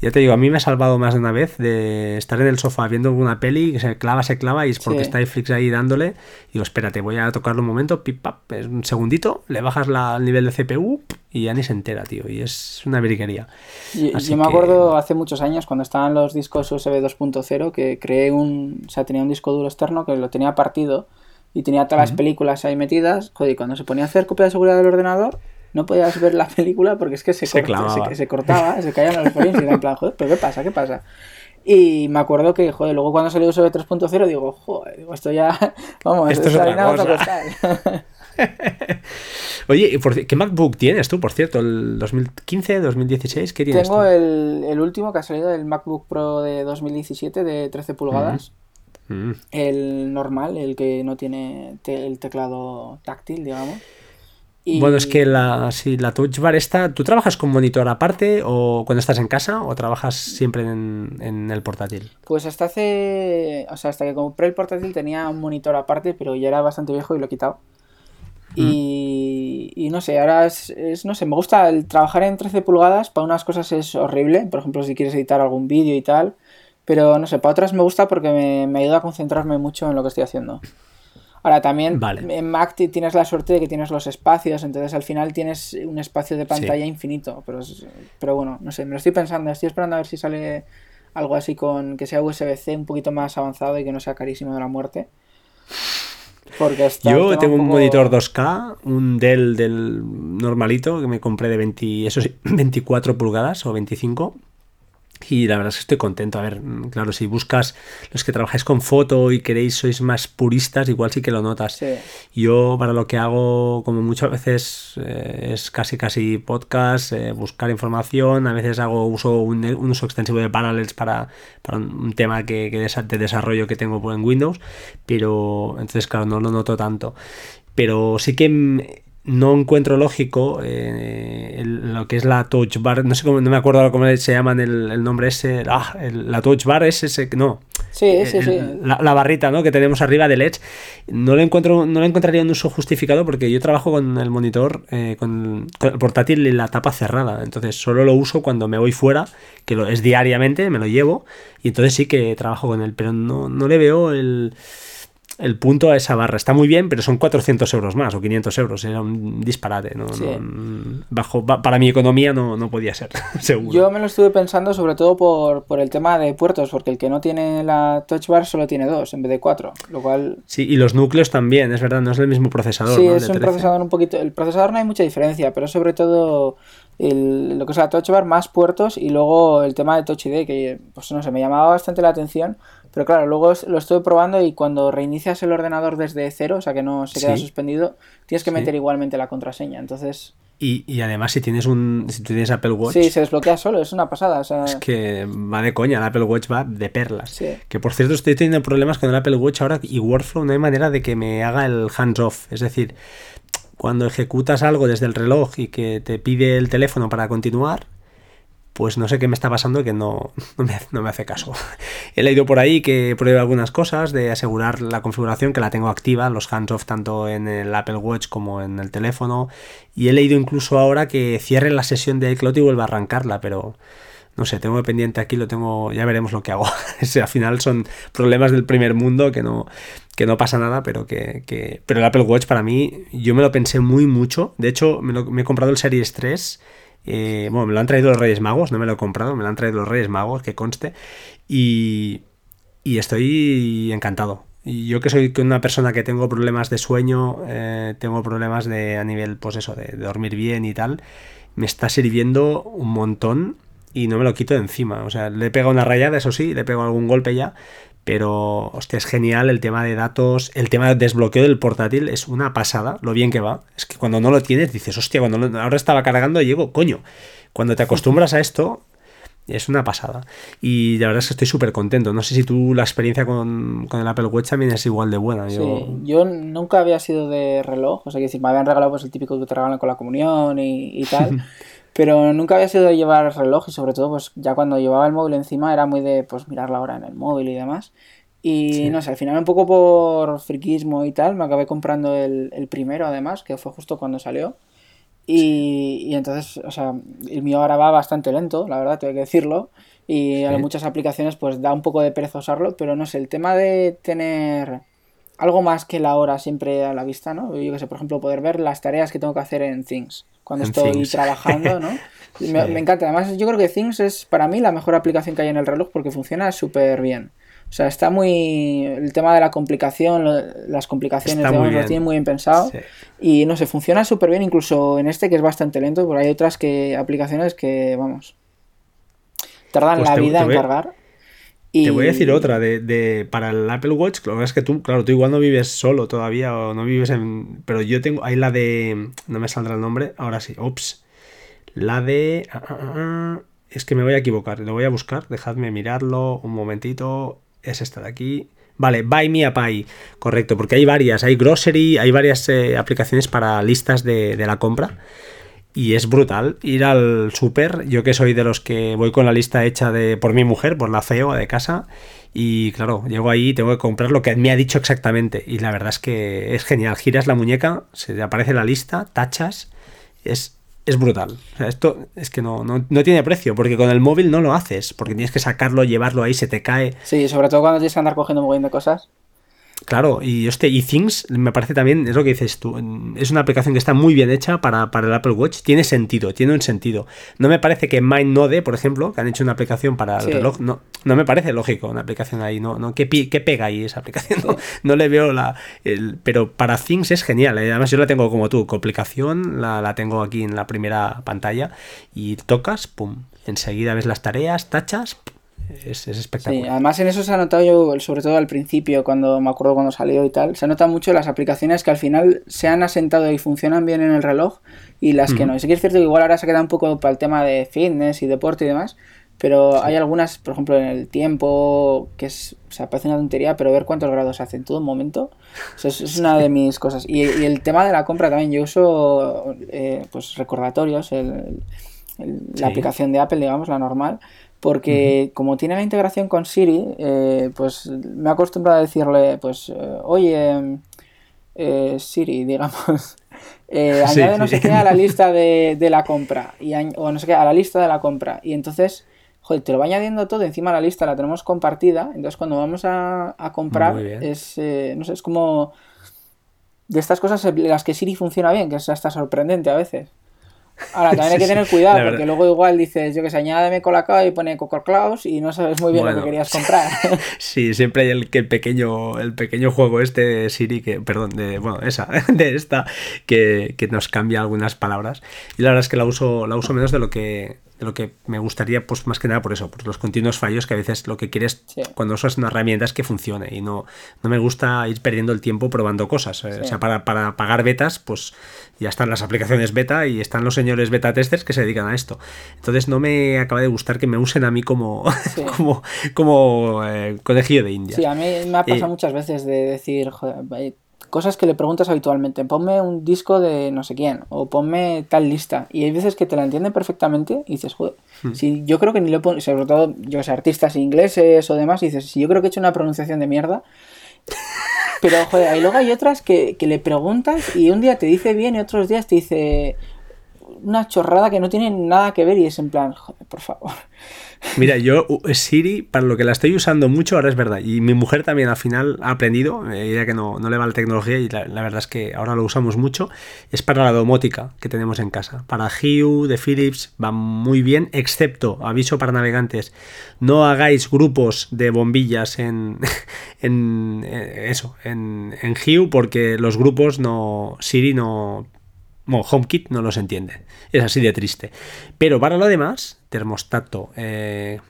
Ya te digo, a mí me ha salvado más de una vez de estar en el sofá viendo una peli que se clava, se clava y es porque está Netflix ahí dándole. Y digo, espérate, voy a tocarlo un momento, pip, pap, un segundito, le bajas la, el nivel de CPU y ya ni se entera, tío. Y es una virguería. yo me acuerdo hace muchos años cuando estaban los discos USB 2.0 que creé un. O sea, tenía un disco duro externo que lo tenía partido y tenía todas las películas ahí metidas. Joder, y cuando se ponía a hacer copia de seguridad del ordenador no podías ver la película porque es que se, se, se, cortaba, se caían los frames y era en plan, joder, pero ¿qué pasa? ¿Qué pasa? Y me acuerdo que, joder, luego cuando salió USB 3.0 digo, joder, esto ya, vamos, esto es otra cosa. Oye, ¿qué MacBook tienes tú, por cierto? ¿El 2015, 2016? ¿Qué tienes Tengo El, el, último que ha salido, el MacBook Pro de 2017 de 13 pulgadas. Mm. El normal, el que no tiene el teclado táctil, digamos. Bueno, es que la, si la Touch Bar esta, ¿tú trabajas con monitor aparte o cuando estás en casa o trabajas siempre en, el portátil? Pues hasta hace, o sea, hasta que compré el portátil tenía un monitor aparte, pero ya era bastante viejo y lo he quitado. Mm. Y, y, no sé, ahora es, no sé, me gusta el trabajar en 13 pulgadas, para unas cosas es horrible, por ejemplo, si quieres editar algún vídeo y tal, pero no sé, para otras me gusta porque me, me ayuda a concentrarme mucho en lo que estoy haciendo. Ahora también en Mac tienes la suerte de que tienes los espacios, entonces al final tienes un espacio de pantalla infinito. Pero, pero bueno, no sé, me lo estoy pensando, estoy esperando a ver si sale algo así con que sea USB-C un poquito más avanzado y que no sea carísimo de la muerte. Porque Yo tengo un, monitor 2K, un Dell del normalito que me compré de 20, eso 24 pulgadas o 25 y la verdad es que estoy contento. A ver, mm, claro, si buscas los que trabajáis con foto y queréis, sois más puristas, igual sí que lo notas. Yo para lo que hago, como muchas veces, eh, es casi casi podcast, eh, buscar información. A veces hago uso un, uso extensivo de Parallels para, para un tema que, que de desarrollo que tengo en Windows. Pero entonces, claro, no lo noto tanto. Pero sí que no encuentro lógico eh, lo que es la touch bar. No sé cómo, no me acuerdo cómo se llaman el, nombre ese. Ah, la touch bar es ese. No. Sí, sí, sí. La, barrita ¿no? que tenemos arriba del Edge. No lo encuentro, no lo encontraría un uso justificado porque yo trabajo con el monitor, eh, con, el portátil y la tapa cerrada. Entonces solo lo uso cuando me voy fuera, que lo, es diariamente, me lo llevo. Y entonces sí que trabajo con él. Pero no, no le veo el el punto a esa barra. Está muy bien, pero son 400 euros más o 500 euros. Era un disparate. No, bajo, para mi economía no, no podía ser, seguro. Yo me lo estuve pensando sobre todo por, por, el tema de puertos, porque el que no tiene la touch bar solo tiene dos en vez de cuatro. Lo cual... Sí, y los núcleos también, es verdad, no es el mismo procesador. Sí, es un procesador un poquito... El procesador no hay mucha diferencia, pero sobre todo el, lo que es la touch bar, más puertos y luego el tema de touch ID, que pues no sé, me llamaba bastante la atención pero claro, luego lo estoy probando y cuando reinicias el ordenador desde cero, o sea que no se queda suspendido, tienes que meter igualmente la contraseña. Entonces. Y, además, si tienes un si tienes Apple Watch. Sí, se desbloquea solo, es una pasada. Es que va de coña, el Apple Watch va de perlas. Que por cierto, estoy teniendo problemas con el Apple Watch ahora y Workflow no hay manera de que me haga el hands off. Es decir, cuando ejecutas algo desde el reloj y que te pide el teléfono para continuar, pues no sé qué me está pasando que no, no, me, hace caso. He leído por ahí que pruebe algunas cosas de asegurar la configuración, que la tengo activa, los hands-off tanto en el Apple Watch como en el teléfono. Y he leído incluso ahora que cierre la sesión de iCloud y vuelva a arrancarla, pero no sé, tengo pendiente aquí, lo tengo, ya veremos lo que hago. al final son problemas del primer mundo que no, que no pasa nada, pero que, Pero el Apple Watch para mí, yo me lo pensé muy mucho. De hecho, me, me he comprado el Series 3 eh, bueno, me lo han traído los Reyes Magos, no me lo he comprado, me lo han traído los Reyes Magos, que conste. Y, y estoy encantado. Yo que soy una persona que tengo problemas de sueño, eh, tengo problemas de a nivel, pues eso, de, dormir bien y tal, me está sirviendo un montón y no me lo quito de encima. O sea, le he pegado una rayada, eso sí, le he pegado algún golpe ya, pero, hostia, es genial el tema de datos, el tema de desbloqueo del portátil es una pasada, lo bien que va. Es que cuando no lo tienes dices, hostia, cuando ahora estaba cargando llego, coño. Cuando te acostumbras a esto, es una pasada. Y la verdad es que estoy súper contento. No sé si tú la experiencia con, el Apple Watch también es igual de buena. Yo... yo nunca había sido de reloj, o sea, que me habían regalado pues, el típico que te regalan con la comunión y, y tal. Pero nunca había sido de llevar reloj y sobre todo pues ya cuando llevaba el móvil encima era muy de pues mirar la hora en el móvil y demás. Y no sé, al final un poco por friquismo y tal, me acabé comprando el, el primero además, que fue justo cuando salió. Y, y, entonces, o sea, el mío ahora va bastante lento, la verdad, tengo que decirlo. Y a muchas aplicaciones pues da un poco de pereza usarlo, pero no sé, el tema de tener algo más que la hora siempre a la vista, ¿no? Yo que sé, por ejemplo, poder ver las tareas que tengo que hacer en Things cuando estoy trabajando, ¿no? Me, encanta. Además, yo creo que Things es para mí la mejor aplicación que hay en el reloj porque funciona súper bien. O sea, está muy. El tema de la complicación, las complicaciones, digamos, lo tiene muy bien pensado. Y no sé, funciona súper bien, incluso en este que es bastante lento, porque hay otras que aplicaciones que, vamos, tardan pues la vida en cargar. Te voy a decir otra de, para el Apple Watch. Lo que es que tú, claro, tú igual no vives solo todavía o no vives en. Pero yo tengo. Ahí la de. No me saldrá el nombre. Ahora sí. Ops. La de. Ah, ah, ah, es que me voy a equivocar. Lo voy a buscar. Dejadme mirarlo un momentito. Es esta de aquí. Vale, Buy Me a Pie. Correcto, porque hay varias. Hay Grocery, hay varias eh, aplicaciones para listas de, de la compra. Y es brutal ir al súper. Yo que soy de los que voy con la lista hecha de por mi mujer, por la CEO de casa. Y claro, llego ahí y tengo que comprar lo que me ha dicho exactamente. Y la verdad es que es genial. Giras la muñeca, se te aparece la lista, tachas. Es, es brutal. esto es que no, no, no, tiene precio, porque con el móvil no lo haces, porque tienes que sacarlo, llevarlo ahí, se te cae. Sí, sobre todo cuando tienes que andar cogiendo muy bien de cosas. Claro, y este eThings me parece también, es lo que dices tú, es una aplicación que está muy bien hecha para, el Apple Watch, tiene sentido, tiene un sentido. No me parece que MindNode, por ejemplo, que han hecho una aplicación para el reloj, no, no me parece lógico una aplicación ahí, no, no ¿qué, pega ahí esa aplicación? No, le veo la... pero para Things es genial, ¿eh? además yo la tengo como tú, complicación, la, la tengo aquí en la primera pantalla y tocas, pum, enseguida ves las tareas, tachas, es, espectacular. Sí, además en eso se ha notado yo, sobre todo al principio, cuando me acuerdo cuando salió y tal, se nota mucho las aplicaciones que al final se han asentado y funcionan bien en el reloj y las que no. Y sí que es cierto que igual ahora se queda un poco para el tema de fitness y deporte y demás, pero hay algunas, por ejemplo, en el tiempo, que es, o sea, parece una tontería, pero ver cuántos grados hace en todo momento, es, una de mis cosas. Y, el tema de la compra también, yo uso eh, pues recordatorios, la aplicación de Apple, digamos, la normal, porque como tiene la integración con Siri, eh, pues me he acostumbrado a decirle, pues, eh, oye, eh, Siri, digamos, añade no sé qué a la lista de, la compra, y o no sé qué, a la lista de la compra, y entonces, joder, te lo va añadiendo todo, encima la lista la tenemos compartida, entonces cuando vamos a, comprar, es, no sé, es como de estas cosas en las que Siri funciona bien, que es hasta sorprendente a veces. Ahora, también hay que tener cuidado, porque luego igual dices, yo que sé, añádeme Colacao y pone Coco Claus y no sabes muy bien lo que querías comprar. sí, siempre hay el, el, pequeño, el pequeño juego este de Siri, que, perdón, de, bueno, esa, de esta, que, que nos cambia algunas palabras. Y la verdad es que la uso, la uso menos de lo que de lo que me gustaría, pues más que nada por eso, por los continuos fallos que a veces lo que quieres cuando usas una herramienta es que funcione y no, no me gusta ir perdiendo el tiempo probando cosas. Eh, o sea, para, para, pagar betas, pues ya están las aplicaciones beta y están los señores beta testers que se dedican a esto. Entonces no me acaba de gustar que me usen a mí como, como, como eh, conejillo de India. Sí, a mí me ha pasado muchas veces de decir, joder, cosas que le preguntas habitualmente. Ponme un disco de no sé quién o ponme tal lista. Y hay veces que te la entienden perfectamente y dices, joder, hmm. si yo creo que ni lo pongo, sobre todo, yo sé, artistas ingleses o demás, y dices, si yo creo que he hecho una pronunciación de mierda. Pero, joder, y luego hay otras que, que le preguntas y un día te dice bien y otros días te dice una chorrada que no tiene nada que ver y es en plan, joder, por favor. Mira, yo Siri, para lo que la estoy usando mucho, ahora es verdad. Y mi mujer también al final ha aprendido, eh, ella que no, no le va la tecnología y la, verdad es que ahora lo usamos mucho, es para la domótica que tenemos en casa. Para Hue de Philips va muy bien, excepto, aviso para navegantes, no hagáis grupos de bombillas en, en eh, eso, en, en Hue porque los grupos no, Siri no bueno, HomeKit no los entiende. Es así de triste. Pero para lo demás, termostato, eh,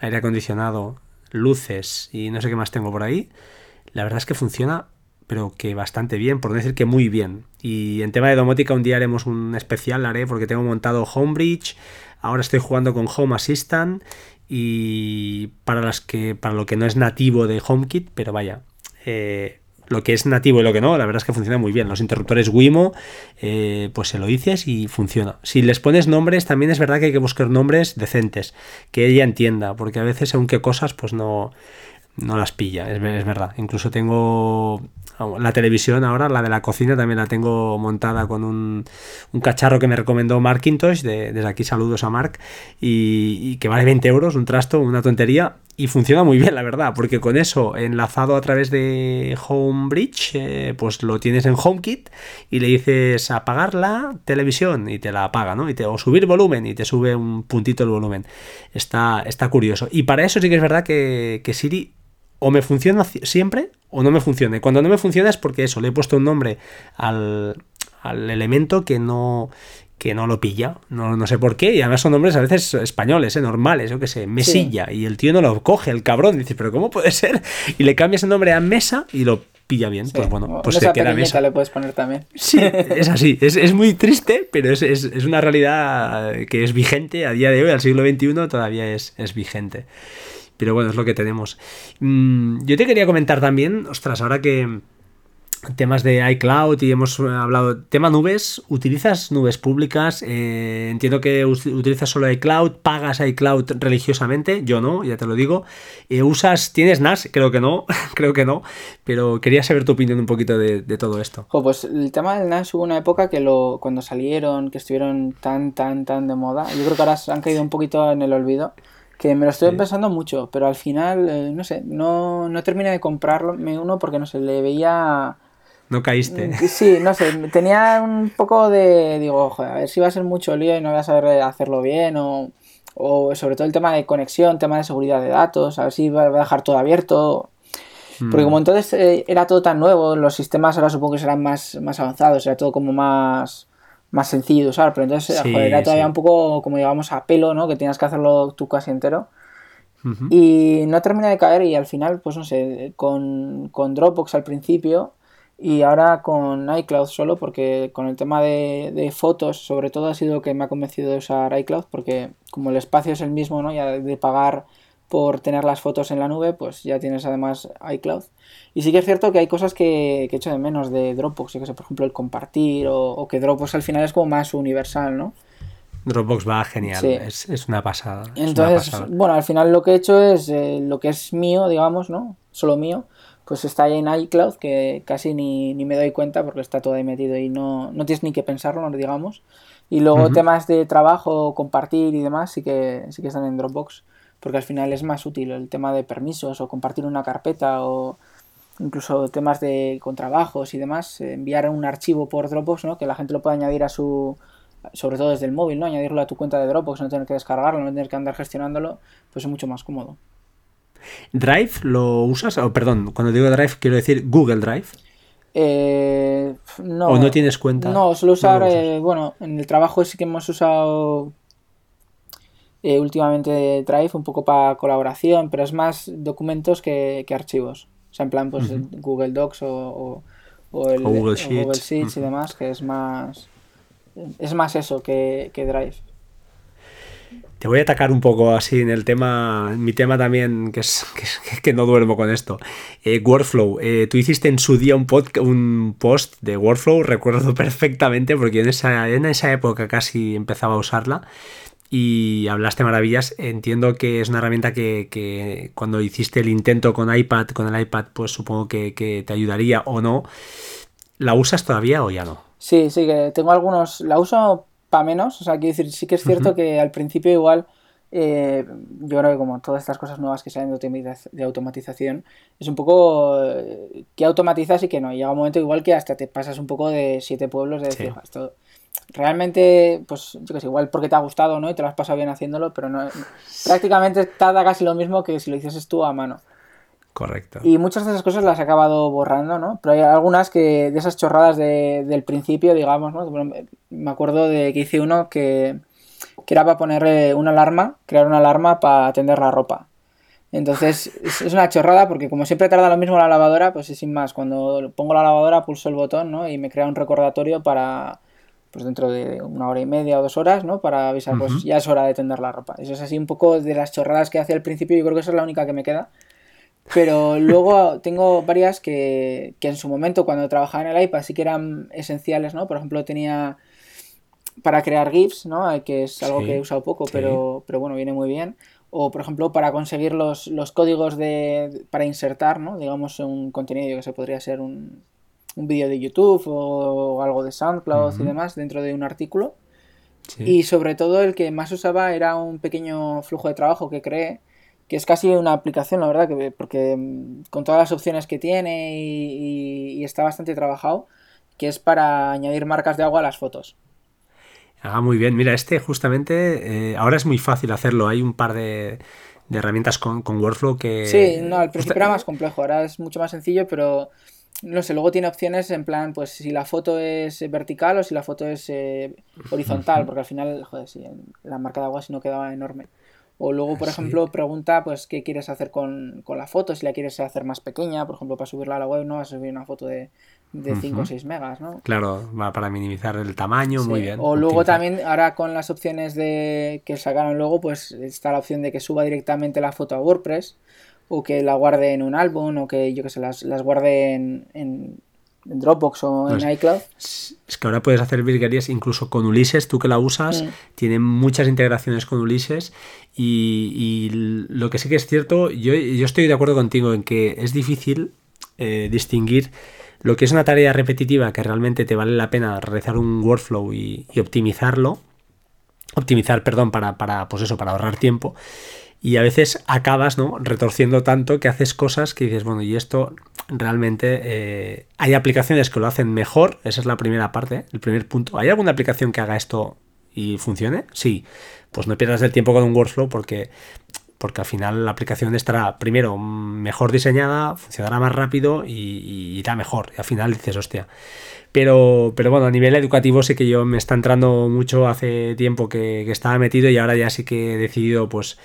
aire acondicionado, luces y no sé qué más tengo por ahí, la verdad es que funciona, pero que bastante bien, por no decir que muy bien. Y en tema de domótica un día haremos un especial, haré, porque tengo montado Homebridge, ahora estoy jugando con Home Assistant y para las que para lo que no es nativo de HomeKit, pero vaya, eh, lo que es nativo y lo que no, la verdad es que funciona muy bien. Los interruptores Wimo, eh, pues se lo dices y funciona. Si les pones nombres, también es verdad que hay que buscar nombres decentes, que ella entienda, porque a veces según qué cosas, pues no, no las pilla, es, es verdad. Incluso tengo la televisión ahora, la de la cocina, también la tengo montada con un, cacharro que me recomendó Markintosh, de, desde aquí saludos a Mark, y, que vale 20 euros, un trasto, una tontería, y funciona muy bien, la verdad, porque con eso, enlazado a través de Homebridge, eh, pues lo tienes en HomeKit y le dices apagar la televisión y te la apaga, ¿no? Y te, o subir volumen y te sube un puntito el volumen. Está, está curioso. Y para eso sí que es verdad que, Siri o me funciona siempre o no me funciona. Cuando no me funciona es porque eso, le he puesto un nombre al, elemento que no que no lo pilla, no, no sé por qué, y además son nombres a veces españoles, ¿eh? normales, yo qué sé, Mesilla, y el tío no lo coge, el cabrón, dice, pero ¿cómo puede ser? Y le cambias el nombre a Mesa y lo pilla bien, pues bueno, pues se queda Mesa. le puedes poner también. Sí, es así, es, es muy triste, pero es, es, es, una realidad que es vigente a día de hoy, al siglo XXI todavía es, es vigente. Pero bueno, es lo que tenemos. Mm, yo te quería comentar también, ostras, ahora que temas de iCloud y hemos hablado tema nubes utilizas nubes públicas eh, entiendo que utilizas solo iCloud pagas iCloud religiosamente yo no ya te lo digo. Eh, usas tienes NAS creo que no creo que no pero quería saber tu opinión un poquito de, todo esto. Pues el tema del NAS hubo una época que lo cuando salieron que estuvieron tan tan tan de moda yo creo que ahora han caído un poquito en el olvido que me lo estoy pensando mucho pero al final eh, no sé no no terminé de comprarlo uno porque no sé le veía no caíste. Mm, sí, no sé, tenía un poco de, digo, joder, a ver si va a ser mucho lío y no voy a saber hacerlo bien o, o sobre todo el tema de conexión, tema de seguridad de datos, a ver si va a dejar todo abierto. Porque mm. como entonces eh, era todo tan nuevo, los sistemas ahora supongo que serán más, más avanzados, era todo como más, más sencillo de usar, pero entonces joder, era todavía un poco como digamos a pelo, ¿no? Que tenías que hacerlo tú casi entero. Y no termina de caer y al final, pues no sé, con, con Dropbox al principio y ahora con iCloud solo, porque con el tema de, fotos, sobre todo ha sido que me ha convencido de usar iCloud, porque como el espacio es el mismo, ¿no? Ya de pagar por tener las fotos en la nube, pues ya tienes además iCloud. Y sí que es cierto que hay cosas que, que echo de menos de Dropbox, que sé, por ejemplo, el compartir, o, que Dropbox al final es como más universal, ¿no? Dropbox va genial, es, una pasada. Entonces, bueno, al final lo que he hecho es eh, lo que es mío, digamos, ¿no? Solo mío pues está ahí en iCloud, que casi ni, me doy cuenta porque está todo ahí metido y no, no tienes ni que pensarlo, digamos. Y luego temas de trabajo, compartir y demás, sí que, sí que están en Dropbox, porque al final es más útil el tema de permisos o compartir una carpeta o incluso temas de contrabajos y demás, enviar un archivo por Dropbox, ¿no? que la gente lo pueda añadir a su, sobre todo desde el móvil, ¿no? añadirlo a tu cuenta de Dropbox, no tener que descargarlo, no tener que andar gestionándolo, pues es mucho más cómodo. ¿Drive lo usas? O perdón, cuando digo Drive quiero decir Google Drive. Eh, no. ¿O no tienes cuenta? No, suelo usar, eh, bueno, en el trabajo sí que hemos usado eh, últimamente Drive un poco para colaboración, pero es más documentos que, archivos. O sea, en plan, pues Google Docs o, el, Google Sheets, y demás, que es más, es más eso que, que Drive. Te voy a atacar un poco así en el tema, mi tema también, que es que, no duermo con esto. Eh, workflow. Eh, tú hiciste en su día un, un post de Workflow, recuerdo perfectamente, porque en esa, en esa época casi empezaba a usarla y hablaste maravillas. Entiendo que es una herramienta que, cuando hiciste el intento con iPad, con el iPad, pues supongo que, que, te ayudaría o no. ¿La usas todavía o ya no? Sí, sí, que tengo algunos. La uso para menos. O sea, quiero decir, sí que es cierto que al principio igual, eh, yo creo que como todas estas cosas nuevas que salen de automatización, es un poco eh, que automatizas y que no. Llega un momento igual que hasta te pasas un poco de siete pueblos de decir, esto realmente, pues yo que sé, igual porque te ha gustado, ¿no? Y te lo has pasado bien haciéndolo, pero no prácticamente tarda casi lo mismo que si lo hicieses tú a mano. Correcto. Y muchas de esas cosas las he acabado borrando, ¿no? Pero hay algunas que, de esas chorradas del principio, digamos, ¿no? me acuerdo de que hice uno que, que era para poner una alarma, crear una alarma para atender la ropa. Entonces es una chorrada porque como siempre tarda lo mismo la lavadora, pues es sin más. Cuando pongo la lavadora pulso el botón, ¿no? Y me crea un recordatorio para, pues dentro de una hora y media o dos horas, ¿no? Para avisar, pues ya es hora de tender la ropa. Eso es así un poco de las chorradas que hace al principio. Yo creo que esa es la única que me queda. Pero luego tengo varias que, que, en su momento, cuando trabajaba en el iPad, sí que eran esenciales, ¿no? Por ejemplo, tenía para crear GIFs, ¿no? Que es algo que he usado poco, pero, pero bueno, viene muy bien. O, por ejemplo, para conseguir los, los códigos de, para insertar, ¿no? Digamos, un contenido que se podría ser un, un vídeo de YouTube o, algo de SoundCloud y demás dentro de un artículo. Y sobre todo el que más usaba era un pequeño flujo de trabajo que creé que es casi una aplicación, la verdad, que, porque mm, con todas las opciones que tiene y, está bastante trabajado, que es para añadir marcas de agua a las fotos. Ah, muy bien. Mira, este justamente eh, ahora es muy fácil hacerlo. Hay un par de, herramientas con, Workflow que... Sí, no, al principio era más complejo, ahora es mucho más sencillo, pero no sé, luego tiene opciones en plan, pues si la foto es vertical o si la foto es eh, horizontal, porque al final, joder, sí, la marca de agua si no quedaba enorme. O luego, por ejemplo, pregunta, pues, ¿qué quieres hacer con, la foto? Si la quieres hacer más pequeña, por ejemplo, para subirla a la web, no vas a subir una foto de, de 5 o 6 megas, ¿no? Claro, para minimizar el tamaño, muy bien. O luego también, ahora con las opciones de que sacaron luego, pues está la opción de que suba directamente la foto a WordPress o que la guarde en un álbum o que yo que sé, las, las guarde en, en, Dropbox o en pues, iCloud. Es que ahora puedes hacer virguerías incluso con Ulises, tú que la usas, mm. tiene muchas integraciones con Ulises y, lo que sí que es cierto, yo, yo, estoy de acuerdo contigo en que es difícil eh, distinguir lo que es una tarea repetitiva que realmente te vale la pena realizar un workflow y, y optimizarlo, optimizar, perdón, para, para, pues eso, para ahorrar tiempo y a veces acabas ¿no? retorciendo tanto que haces cosas que dices, bueno, y esto realmente eh, hay aplicaciones que lo hacen mejor, esa es la primera parte, el primer punto. ¿Hay alguna aplicación que haga esto y funcione? Sí, pues no pierdas el tiempo con un workflow porque porque al final la aplicación estará primero mejor diseñada, funcionará más rápido y, y irá mejor. Y al final dices, hostia, pero, pero bueno, a nivel educativo sí que yo me está entrando mucho hace tiempo que, estaba metido y ahora ya sí que he decidido, pues,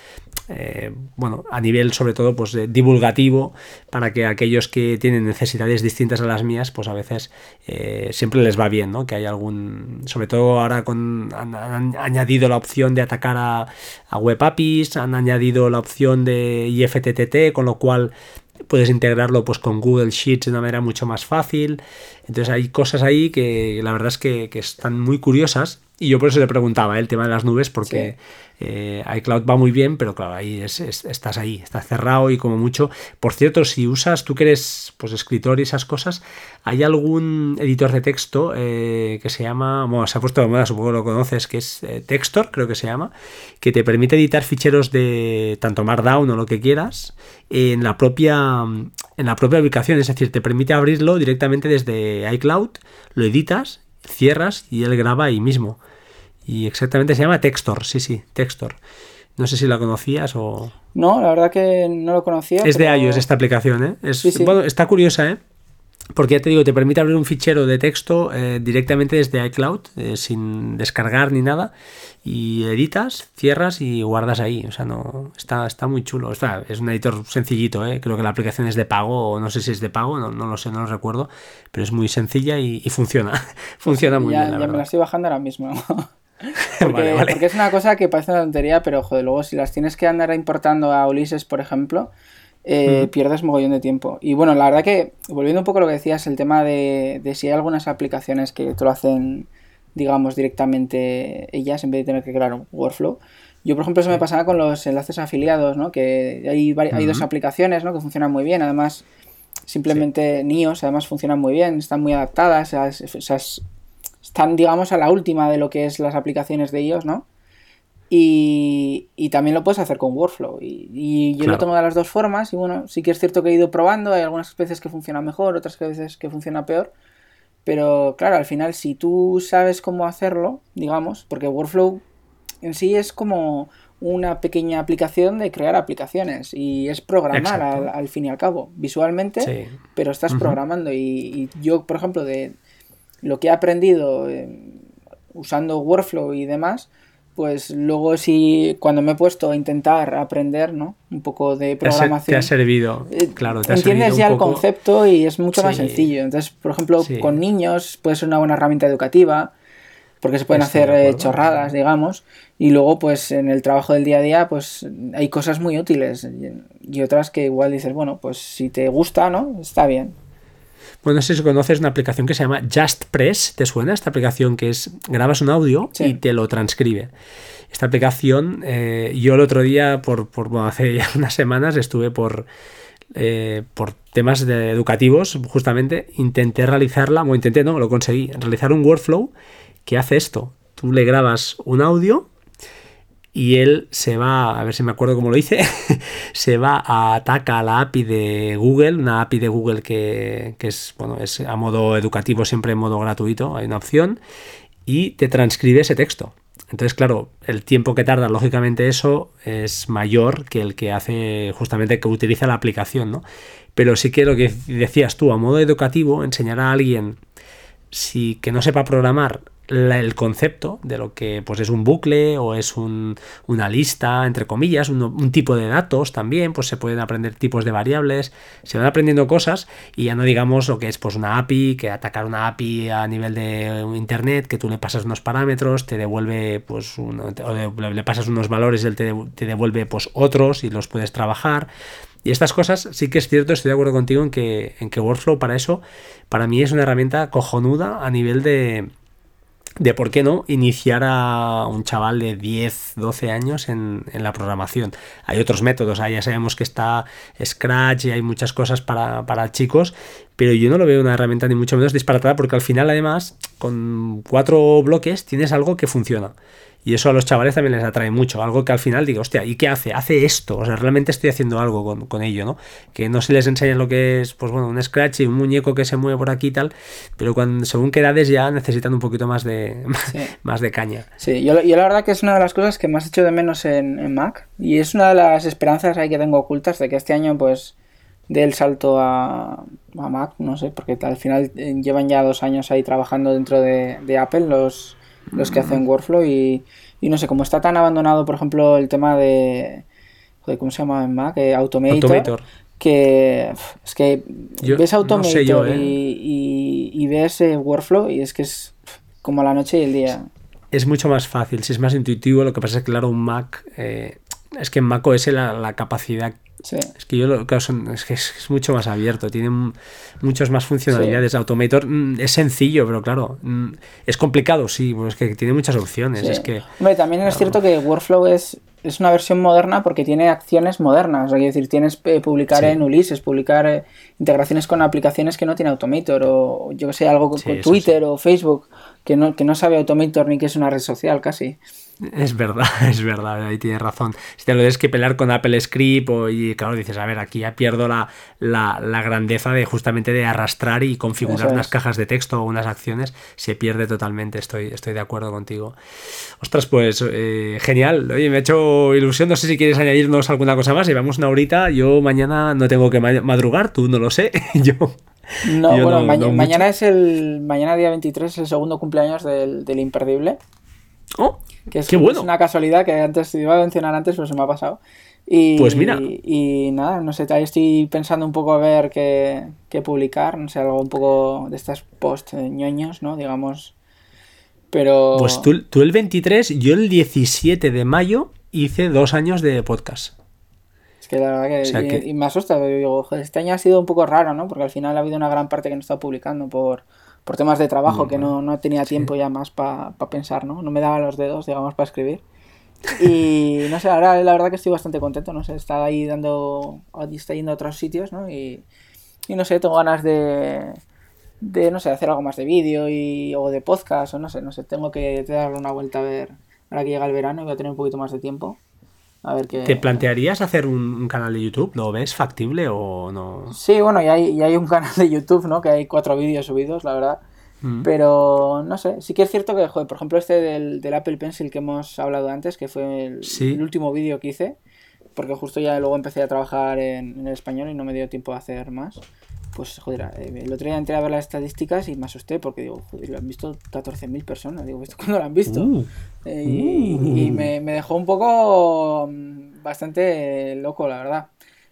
eh, bueno, a nivel sobre todo, pues, divulgativo, para que aquellos que tienen necesidades distintas a las mías, pues a veces eh, siempre les va bien, ¿no? Que hay algún, sobre todo ahora con, han, añadido la opción de atacar a, a web APIs, han añadido la opción de IFTTT, con lo cual puedes integrarlo pues con Google Sheets de una manera mucho más fácil. Entonces hay cosas ahí que la verdad es que, que están muy curiosas y yo por eso le preguntaba ¿eh? el tema de las nubes, porque eh, iCloud va muy bien, pero claro, ahí estás ahí, estás cerrado y como mucho. Por cierto, si usas, tú que eres pues, escritor y esas cosas, ¿hay algún editor de texto eh, que se llama, bueno, se ha puesto de moda, supongo que lo conoces, que es Textor, creo que se llama, que te permite editar ficheros de tanto Markdown o lo que quieras en la propia, en la propia ubicación, es decir, te permite abrirlo directamente desde iCloud, lo editas cierras y él graba ahí mismo. Y exactamente se llama Textor, sí, sí, Textor. No sé si la conocías o... No, la verdad que no lo conocía. Es de iOS esta aplicación, ¿eh? Es, Bueno, está curiosa, ¿eh? Porque ya te digo, te permite abrir un fichero de texto eh, directamente desde iCloud, eh, sin descargar ni nada, y editas, cierras y guardas ahí. O sea, no está, está muy chulo. Está, es un editor sencillito, ¿eh? creo que la aplicación es de pago, o no sé si es de pago, no, no lo sé, no lo recuerdo, pero es muy sencilla y, funciona. funciona muy bien. La ya me la estoy bajando ahora mismo. porque, porque, es una cosa que parece una tontería, pero joder, luego si las tienes que andar importando a Ulises, por ejemplo, eh, pierdes mogollón de tiempo. Y bueno, la verdad que, volviendo un poco a lo que decías, el tema de, si hay algunas aplicaciones que te lo hacen, digamos, directamente ellas en vez de tener que crear un workflow. Yo, por ejemplo, eso me pasaba con los enlaces afiliados, ¿no? Que hay, hay dos aplicaciones, ¿no? Que funcionan muy bien. Además, simplemente NIOS, además funcionan muy bien, están muy adaptadas, están, digamos, a la última de lo que es las aplicaciones de ellos, ¿no? Y, también lo puedes hacer con Workflow. Y, yo lo tengo de las dos formas. Y bueno, sí que es cierto que he ido probando. Hay algunas veces que funciona mejor, otras veces que funciona peor. Pero claro, al final, si tú sabes cómo hacerlo, digamos, porque Workflow en sí es como una pequeña aplicación de crear aplicaciones y es programar al, fin y al cabo, visualmente, pero estás programando. Y, yo, por ejemplo, de lo que he aprendido eh, usando Workflow y demás, pues luego sí, cuando me he puesto a intentar aprender, ¿no? Un poco de programación. Te ha servido, eh, claro. Te entiendes ya el concepto y es mucho más sencillo. Entonces, por ejemplo, con niños puede ser una buena herramienta educativa, porque se pueden hacer eh, chorradas, digamos, y luego, pues en el trabajo del día a día, pues hay cosas muy útiles y otras que igual dices, bueno, pues si te gusta, ¿no? Está bien. Bueno, no sé si conoces una aplicación que se llama JustPress. ¿Te suena esta aplicación que es grabas un audio y te lo transcribe? Esta aplicación, eh, yo el otro día, por, hace ya unas semanas, estuve por, eh, por temas educativos, justamente, intenté realizarla, o intenté, no, lo conseguí, realizar un workflow que hace esto. Tú le grabas un audio y él se va, a ver si me acuerdo cómo lo hice, se va a ataca a la API de Google, una API de Google que, es, bueno, es a modo educativo, siempre en modo gratuito, hay una opción, y te transcribe ese texto. entonces, claro, el tiempo que tarda, lógicamente, eso es mayor que el que hace justamente que utiliza la aplicación, ¿no? Pero sí que lo que decías tú, a modo educativo, enseñar a alguien si que no sepa programar el concepto de lo que pues es un bucle o es una lista, entre comillas, un, tipo de datos también, pues se pueden aprender tipos de variables, se van aprendiendo cosas y ya no digamos lo que es pues una API, que atacar una API a nivel de internet, que tú le pasas unos parámetros, te devuelve pues o le pasas unos valores él te, te devuelve pues otros y los puedes trabajar. Y estas cosas sí que es cierto, estoy de acuerdo contigo en que, en que Workflow para eso, para mí es una herramienta cojonuda a nivel de, de por qué no iniciar a un chaval de 10, 12 años en, la programación. Hay otros métodos, ya sabemos que está Scratch y hay muchas cosas para, para, chicos, pero yo no lo veo una herramienta ni mucho menos disparatada porque al final además con cuatro bloques tienes algo que funciona. Y eso a los chavales también les atrae mucho. Algo que al final digo, hostia, ¿y qué hace? Hace esto. O sea, realmente estoy haciendo algo con, ello, ¿no? Que no se les enseña lo que es, pues bueno, un scratch y un muñeco que se mueve por aquí y tal. Pero cuando, según qué edades ya necesitan un poquito más de, más de caña. Sí, yo, yo, la verdad que es una de las cosas que más he hecho de menos en, Mac. Y es una de las esperanzas ahí que tengo ocultas de que este año, pues, dé el salto a, a Mac, no sé, porque al final eh, llevan ya dos años ahí trabajando dentro de, de Apple los los que hacen workflow y, no sé, como está tan abandonado, por ejemplo, el tema de, ¿cómo se llama en Mac? Eh, Automator, Que es que ves Automator ¿eh? y, ves eh, workflow y es que es como la noche y el día. Es mucho más fácil, si es más intuitivo, lo que pasa es que claro, un Mac, es que en Mac OS la, la capacidad es que yo lo es que es, mucho más abierto, tiene muchas más funcionalidades. Automator mm, es sencillo, pero claro, mm, es complicado, sí, pero es que tiene muchas opciones. Es que, Hombre, también es cierto que Workflow es, es una versión moderna porque tiene acciones modernas. Es decir, tienes eh, publicar en Ulises, publicar eh, integraciones con aplicaciones que no tiene Automator, o yo que sé, algo con, Twitter o Facebook, que no, que no sabe Automator ni que es una red social casi. Es verdad, es verdad, ahí tienes razón. Si te lo tienes que pelear con Apple Script o, y claro, dices, a ver, aquí ya pierdo la, la, grandeza de justamente de arrastrar y configurar unas cajas de texto o unas acciones, se pierde totalmente, estoy, estoy de acuerdo contigo. Ostras, pues eh, genial, oye, me ha hecho ilusión, no sé si quieres añadirnos alguna cosa más, llevamos una horita, yo mañana no tengo que madrugar, tú no lo sé, yo... No, bueno, mañana es el. Mañana, día 23, es el segundo cumpleaños del, del Imperdible. Oh, que es, qué bueno. una casualidad que antes iba a mencionar antes, pero se me ha pasado. Y, pues mira. Y, nada, no sé, estoy pensando un poco a ver qué, publicar, no sé, algo un poco de estas post ñoños, ¿no? Digamos. Pero. Pues tú, tú el 23, yo el 17 de mayo hice dos años de podcast. Es que la verdad que, Y, me asusta, digo, este año ha sido un poco raro, ¿no? Porque al final ha habido una gran parte que no estado publicando por, por temas de trabajo que no, no tenía tiempo ya más para pensar, ¿no? No me daba los dedos, digamos, para escribir. Y no sé, ahora la verdad que estoy bastante contento, no sé, está ahí dando, está yendo a otros sitios, ¿no? Y, y no sé, tengo ganas de, de, no sé, hacer algo más de vídeo y, o de podcast, o no sé, no sé, tengo que darle una vuelta a ver, ahora que llega el verano y voy a tener un poquito más de tiempo. ¿Te plantearías hacer un, canal de YouTube? ¿Lo ves factible o no? Sí, bueno, y hay, hay un canal de YouTube, ¿no? Que hay cuatro vídeos subidos, la verdad. Mm. Pero no sé, sí que es cierto que, joder, por ejemplo, este del, Apple Pencil que hemos hablado antes, que fue el, último vídeo que hice, porque justo ya luego empecé a trabajar en, en el español y no me dio tiempo a hacer más pues joder, eh, el otro día entré a ver las estadísticas y me asusté porque digo, joder, lo han visto 14.000 personas. Digo, ¿esto cuándo lo han visto? Uh. Eh, y, uh. me, dejó un poco mm, bastante loco, la verdad.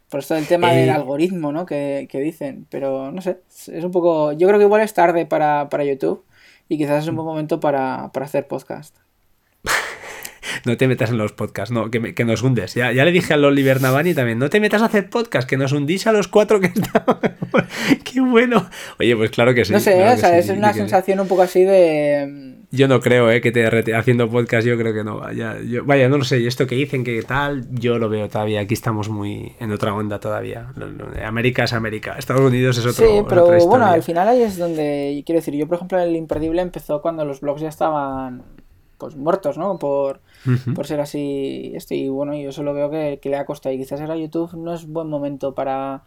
Por esto del tema del eh. algoritmo, ¿no? Que, dicen. Pero no sé, es un poco. Yo creo que igual es tarde para, para YouTube y quizás es un buen momento para, para hacer podcast no te metas en los podcasts, no, que, que nos hundes. Ya, ya, le dije al Oliver Navani también, no te metas a hacer podcast, que nos hundís a los cuatro que estamos. Qué bueno. Oye, pues claro que sí. No sé, o sea, es una sensación un poco así de... Yo no creo, eh, que te haciendo podcast, yo creo que no. Vaya, yo, vaya, no lo sé, y esto que dicen que tal, yo lo veo todavía. Aquí estamos muy en otra onda todavía. América es América, Estados Unidos es otro. Sí, pero bueno, al final ahí es donde, quiero decir, yo por ejemplo el Imperdible empezó cuando los blogs ya estaban pues muertos, ¿no? Por, por ser así esto. Y bueno, yo solo veo que, le ha costado. Y quizás era YouTube no es buen momento para,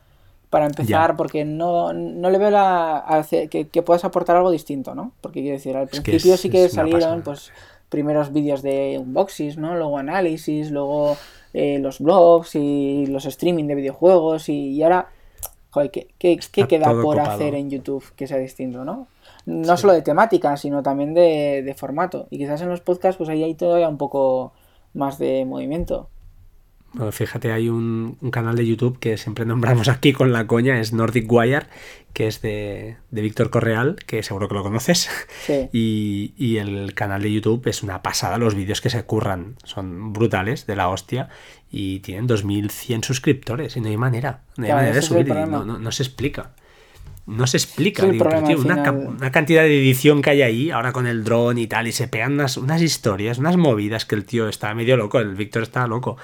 para empezar porque no, no le veo la, que, que, puedas aportar algo distinto, ¿no? Porque quiero decir, al principio sí que salieron pues primeros vídeos de unboxings, ¿no? Luego análisis, luego eh, los blogs y los streaming de videojuegos y, ahora, joder, ¿qué, qué, queda por hacer en YouTube que sea distinto, no? No solo de temática, sino también de, de formato. Y quizás en los podcasts, pues ahí hay todavía un poco más de movimiento. Bueno, fíjate, hay un, canal de YouTube que siempre nombramos aquí con la coña, es Nordic Wire, que es de, Víctor Correal, que seguro que lo conoces. Sí. Y, el canal de YouTube es una pasada, los vídeos que se curran son brutales, de la hostia, y tienen 2100 suscriptores, y no hay manera, no hay manera de subir, no se explica no se explica. una, cantidad de edición que hay ahí, ahora con el dron y tal, y se pegan unas, unas historias, unas movidas que el tío está medio loco, el Víctor está loco.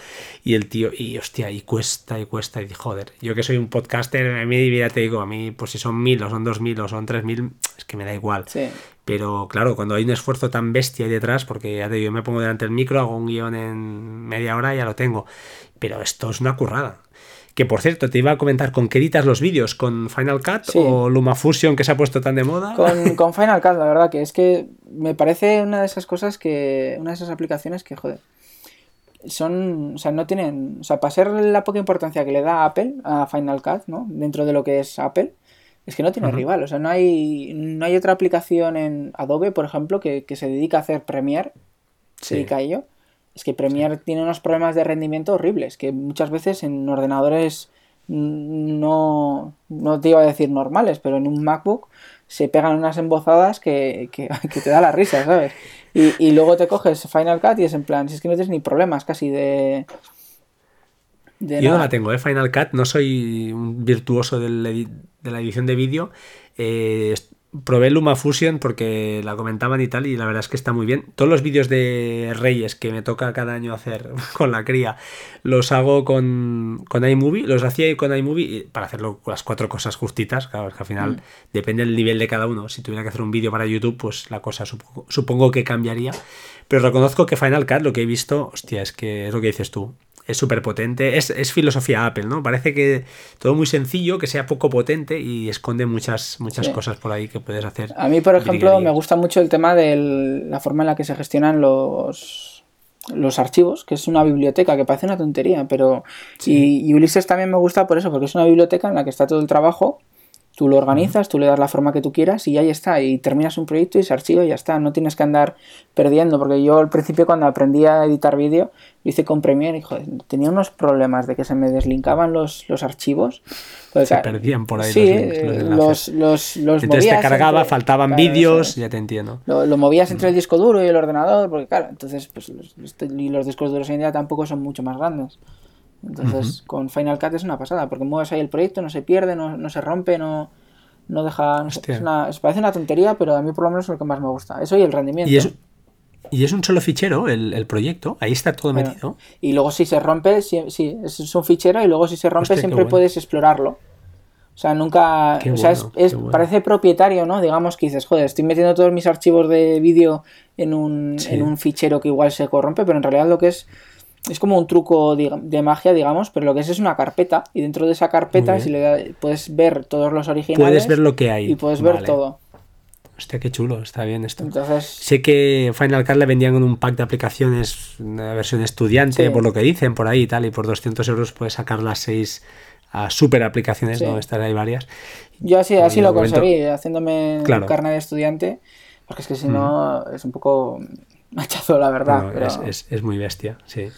Y el tío, y hostia, y cuesta, y cuesta, y joder, yo que soy un podcaster, a mí ya te digo, a mí, pues si son mil, o son dos mil, o son tres mil, es que me da igual. Pero claro, cuando hay un esfuerzo tan bestia ahí detrás, porque ya te digo, yo me pongo delante del micro, hago un guion en media hora y ya lo tengo. Pero esto es una currada. Que por cierto, te iba a comentar, ¿con qué editas los vídeos? ¿Con Final Cut o LumaFusion que se ha puesto tan de moda? Con, Final Cut, la verdad, que es que me parece una de esas cosas que. Una de esas aplicaciones que, joder. Son. O sea, no tienen. O sea, para ser la poca importancia que le da Apple a Final Cut, ¿no? Dentro de lo que es Apple. Es que no tiene rival, o sea, no hay, no hay otra aplicación en Adobe, por ejemplo, que, se dedica a hacer Premiere, se dedica a ello, es que Premiere tiene unos problemas de rendimiento horribles, que muchas veces en ordenadores no, no te iba a decir normales, pero en un MacBook se pegan unas embozadas que, que, te da la risa, ¿sabes? Y, luego te coges Final Cut y es en plan, si es que no tienes ni problemas casi de... Yo no la tengo, ¿eh? Final Cut, no soy un virtuoso de la edición de vídeo. Eh, probé LumaFusion porque la comentaban y tal, y la verdad es que está muy bien. Todos los vídeos de Reyes que me toca cada año hacer con la cría, los hago con, con iMovie, los hacía con iMovie para hacerlo las cuatro cosas justitas, claro, es que al final mm. depende del nivel de cada uno. Si tuviera que hacer un vídeo para YouTube, pues la cosa supongo, supongo que cambiaría. Pero reconozco que Final Cut, lo que he visto, hostia, es que es lo que dices tú es súper potente. Es, filosofía Apple, ¿no? Parece que todo muy sencillo, que sea poco potente y esconde muchas, muchas cosas por ahí que puedes hacer. A mí, por ejemplo, me gusta mucho el tema de la forma en la que se gestionan los, los archivos, que es una biblioteca, que parece una tontería, pero... Y, y Ulises también me gusta por eso, porque es una biblioteca en la que está todo el trabajo Tú lo organizas, tú le das la forma que tú quieras y ahí está. Y terminas un proyecto y se archiva y ya está. No tienes que andar perdiendo. Porque yo al principio cuando aprendí a editar vídeo, lo hice con Premiere y joder, tenía unos problemas de que se me deslinkaban los, los archivos. Pues, se perdían por ahí sí, los, los, los, Entonces te cargaba, faltaban vídeos, ya te entiendo. Lo, movías entre el disco duro y el ordenador, porque claro, entonces pues los, y los discos duros hoy en día tampoco son mucho más grandes. Entonces, con Final Cut es una pasada, porque mueves ahí el proyecto, no se pierde, no, no se rompe, no, no deja. es una, parece una tontería, pero a mí por lo menos es lo que más me gusta. Eso y el rendimiento. Y es, y es un solo fichero el, proyecto, ahí está todo metido. Y luego si se rompe, sí, es un fichero, y luego si se rompe siempre puedes explorarlo. O sea, nunca. o sea, es, parece propietario, ¿no? Digamos que dices, joder, estoy metiendo todos mis archivos de vídeo en un, en un fichero que igual se corrompe, pero en realidad lo que es es como un truco de, magia, digamos, pero lo que es es una carpeta y dentro de esa carpeta si le puedes ver todos los originales. Puedes ver lo que hay. Y puedes ver todo. Hostia, qué chulo, está bien esto. Sé que Final Cut le vendían en un pack de aplicaciones, una versión estudiante, por lo que dicen por ahí y tal, y por 200 euros puedes sacar las seis a super aplicaciones, ¿no? Estas hay varias. Yo así, así lo conseguí, haciéndome claro. carnet de estudiante, porque es que si no es un poco machazo, la verdad. es, es, muy bestia, sí.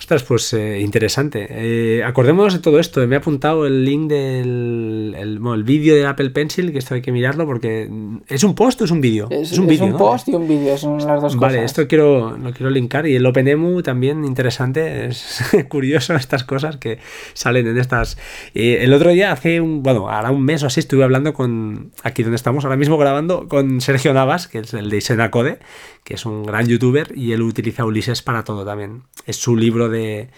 Ostras, pues eh, interesante. Eh, acordémonos de todo esto. Me ha apuntado el link del el, vídeo de Apple Pencil, que esto hay que mirarlo porque es un post o es un vídeo. Es, un, vídeo, un post y un vídeo, son las dos cosas. Vale, esto quiero, lo quiero linkar. Y el OpenEMU también interesante. Es curioso estas cosas que salen en estas. Eh, el otro día, hace un, bueno, ahora un mes o así, estuve hablando con, aquí donde estamos ahora mismo grabando, con Sergio Navas, que es el de Senacode, que es un gran youtuber y él utiliza Ulises para todo también. Es su libro de,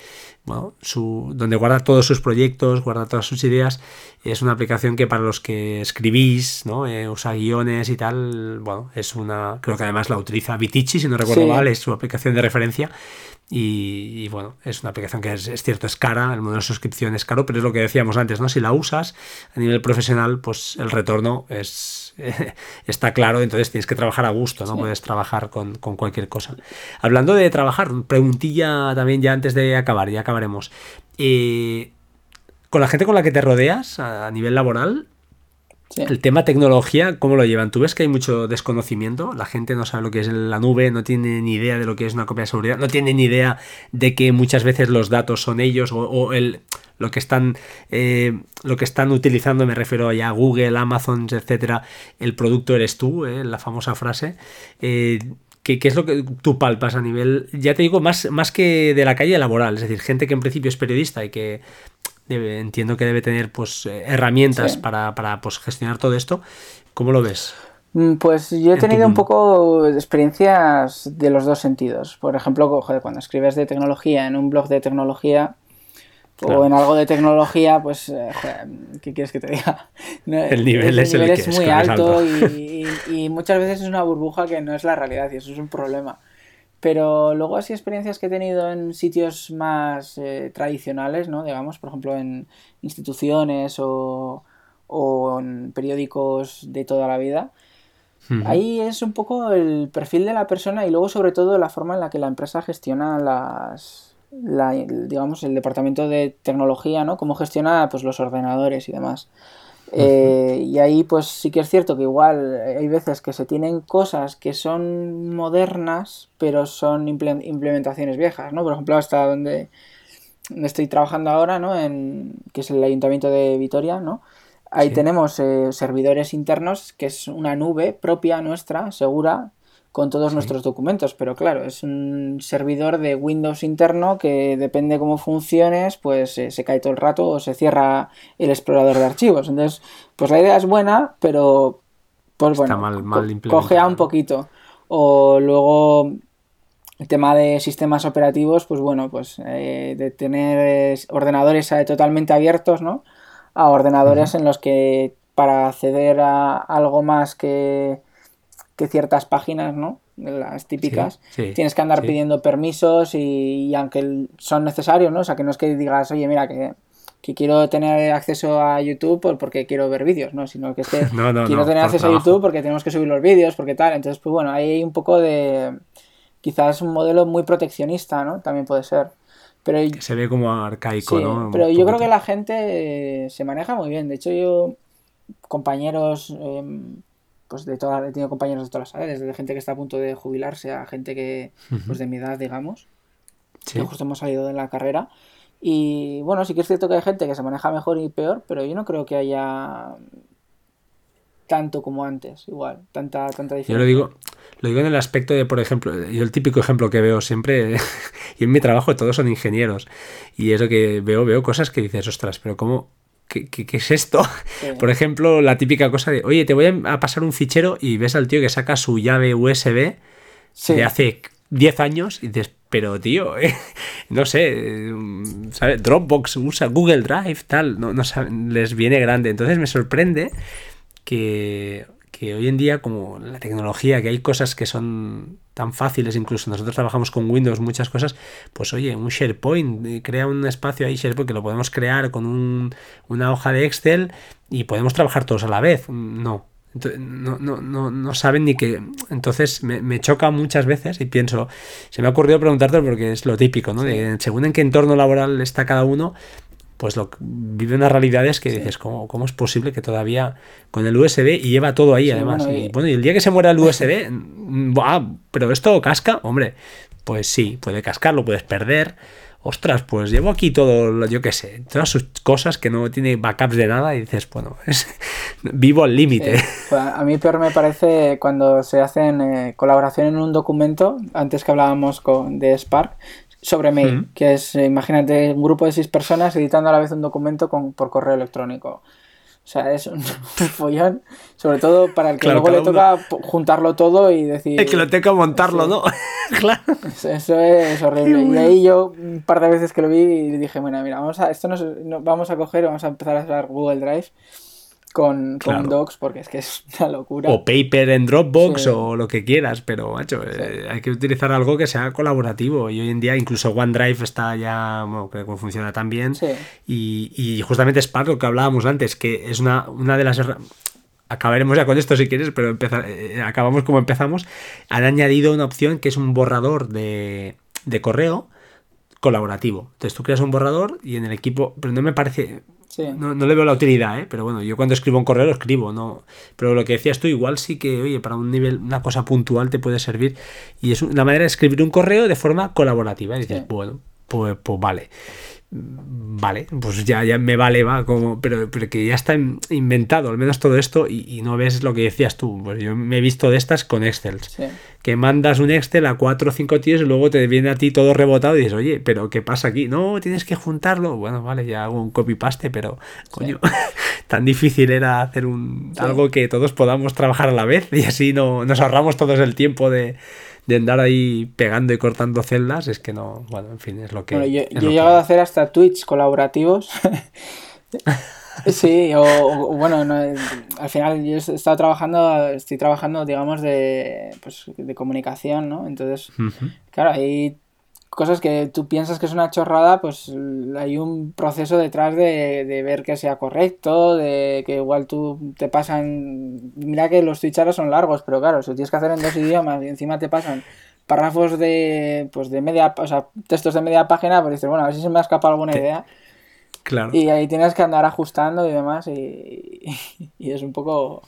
bueno, su, donde guarda todos sus proyectos, guarda todas sus ideas. Es una aplicación que para los que escribís, ¿no? Eh, usa guiones y tal, bueno, es una, creo que además la utiliza Vitici, si no recuerdo mal, es su aplicación de referencia. Y, bueno, es una aplicación que es, es, cierto, es cara, el modelo de suscripción es caro, pero es lo que decíamos antes, ¿no? Si la usas a nivel profesional, pues el retorno es, pues está claro, entonces tienes que trabajar a gusto, no puedes trabajar con, cualquier cosa. Hablando de trabajar, preguntilla también ya antes de acabar, ya acabaremos. Eh, con la gente con la que te rodeas a nivel laboral, el tema tecnología, ¿cómo lo llevan? ¿Tú ves que hay mucho desconocimiento? La gente no sabe lo que es la nube, no tiene ni idea de lo que es una copia de seguridad, no tiene ni idea de que muchas veces los datos son ellos o, el, lo que están eh, lo que están utilizando, me refiero a Google, Amazon, etcétera, el producto eres tú, eh, la famosa frase. Eh, ¿Qué, es lo que tú palpas a nivel, ya te digo, más, más que de la calle laboral? Es decir, gente que en principio es periodista y que entiendo que debe tener pues eh, herramientas para, pues, gestionar todo esto. ¿Cómo lo ves? Mm, pues yo he tenido un poco experiencias de los dos sentidos. Por ejemplo, cuando escribes de tecnología en un blog de tecnología o en algo de tecnología, pues, eh, ¿qué quieres que te diga? el nivel, es, el es muy alto, y, muchas veces es una burbuja que no es la realidad y eso es un problema. Pero luego así experiencias que he tenido en sitios más eh, tradicionales, ¿no? Digamos, por ejemplo, en instituciones o, en periódicos de toda la vida. Ahí es un poco el perfil de la persona y luego sobre todo la forma en la que la empresa gestiona las, digamos, el departamento de tecnología, ¿no? Cómo gestiona pues, los ordenadores y demás. Eh, y ahí pues sí que es cierto que igual hay veces que se tienen cosas que son modernas, pero son implementaciones viejas, ¿no? Por ejemplo, hasta donde, estoy trabajando ahora, ¿no? En, que es el Ayuntamiento de Vitoria, ¿no? Ahí tenemos eh, servidores internos, que es una nube propia nuestra, segura, con todos nuestros documentos, pero claro, es un servidor de Windows interno que depende cómo funciones, pues eh, se cae todo el rato o se cierra el explorador de archivos. Entonces, pues la idea es buena, pero pues bueno, mal, cogea un poquito. O luego el tema de sistemas operativos, pues bueno, pues eh, de tener ordenadores eh, totalmente abiertos, ¿no? A ordenadores en los que para acceder a algo más que que ciertas páginas, ¿no? Las típicas, tienes que andar pidiendo permisos y, aunque son necesarios, ¿no? O sea, que no es que digas, oye, mira, que, quiero tener acceso a YouTube porque quiero ver vídeos, ¿no? Sino que es que quiero tener acceso a YouTube porque tenemos que subir los vídeos, porque tal. Entonces, pues bueno, hay un poco de. Quizás un modelo muy proteccionista, ¿no? También puede ser. Pero, se ve como arcaico, ¿no? Pero yo creo que la gente se maneja muy bien. De hecho, yo, compañeros. Em, pues de todas, he tenido compañeros de todas las edades, desde gente que está a punto de jubilarse a gente que, pues de mi edad, digamos, que justo hemos salido de la carrera. Y bueno, sí que es cierto que hay gente que se maneja mejor y peor, pero yo no creo que haya tanto como antes, igual, tanta, tanta diferencia. Yo lo digo, lo digo en el aspecto de, por ejemplo, yo el típico ejemplo que veo siempre, y en mi trabajo todos son ingenieros, y eso que veo, veo cosas que dices, ostras, pero ¿cómo, ¿qué, es esto? Por ejemplo, la típica cosa de, oye, te voy a pasar un fichero y ves al tío que saca su llave USB de hace 10 años y dices, pero tío, no sé, ¿sabes? Dropbox usa Google Drive, tal, no, no les viene grande. Entonces me sorprende que, que hoy en día, como la tecnología, que hay cosas que son tan fáciles, incluso nosotros trabajamos con Windows, muchas cosas, pues oye, un SharePoint, eh, crea un espacio ahí SharePoint que lo podemos crear con un, una hoja de Excel y podemos trabajar todos a la vez. No. No, no, no, no saben ni que. Entonces me, choca muchas veces y pienso, se me ha ocurrido preguntarte porque es lo típico, ¿no? De, según en qué entorno laboral está cada uno, pues lo, vive unas realidades que dices, ¿cómo, ¿cómo, es posible que todavía con el USB y lleva todo ahí además? y, bueno, y el día que se muera el USB, mm, pero esto casca, hombre, pues sí, puede cascar, lo puedes perder. Ostras, pues llevo aquí todo, yo qué sé, todas sus cosas que no tiene backups de nada y dices, bueno, es, vivo al límite. Pues a mí peor me parece cuando se hacen eh, colaboración en un documento, antes que hablábamos con, de Spark, sobre mail, que es, eh, imagínate, un grupo de seis personas editando a la vez un documento con, por correo electrónico. O sea, es un, follón, sobre todo para el que luego le toca juntarlo todo y decir... Es que lo tengo que montarlo, ¿no? claro. Eso, es horrible. Y ahí yo, un par de veces que lo vi, y dije, bueno, mira, vamos a, esto nos, vamos a coger, vamos a empezar a usar Google Drive con, Docs porque es que es una locura. O Paper en Dropbox o lo que quieras, pero macho, eh, hay que utilizar algo que sea colaborativo y hoy en día incluso OneDrive está ya, bueno, que funciona tan bien y, y, justamente Spark, lo que hablábamos antes, que es una, una de las acabaremos ya con esto si quieres, pero eh, acabamos como empezamos. Han añadido una opción que es un borrador de, de correo colaborativo. Entonces tú creas un borrador y en el equipo, pero no me parece, no, le veo la utilidad, ¿eh? pero bueno, yo cuando escribo un correo lo escribo, no. Pero lo que decías tú, igual sí que, oye, para un nivel, una cosa puntual te puede servir. Y es una manera de escribir un correo de forma colaborativa. Y dices, bueno, pues, pues vale vale, pues ya, ya me vale, va, como, pero, pero que ya está inventado, al menos todo esto, y, no ves lo que decías tú. Pues yo me he visto de estas con Excel. Que mandas un Excel a cuatro o cinco tíos y luego te viene a ti todo rebotado y dices, oye, pero ¿qué pasa aquí? No, tienes que juntarlo. Bueno, vale, ya hago un copy-paste, pero coño, tan difícil era hacer un, algo que todos podamos trabajar a la vez y así no, nos ahorramos todos el tiempo de de andar ahí pegando y cortando celdas, es que no, bueno, en fin, es lo que... Bueno, yo, he llegado a hacer hasta tweets colaborativos. sí, o, bueno, al final yo he estado trabajando, estoy trabajando, digamos, de, pues, de comunicación, ¿no? Entonces, claro, ahí cosas que tú piensas que es una chorrada, pues hay un proceso detrás de, ver que sea correcto, de que igual tú te pasan. Mira que los tweets son largos, pero claro, si tienes que hacer en dos idiomas y encima te pasan párrafos de pues de media, o sea, textos de media página, pues dices, bueno, a ver si se me ha escapado alguna idea. Claro. Y ahí tienes que andar ajustando y demás y, y es un poco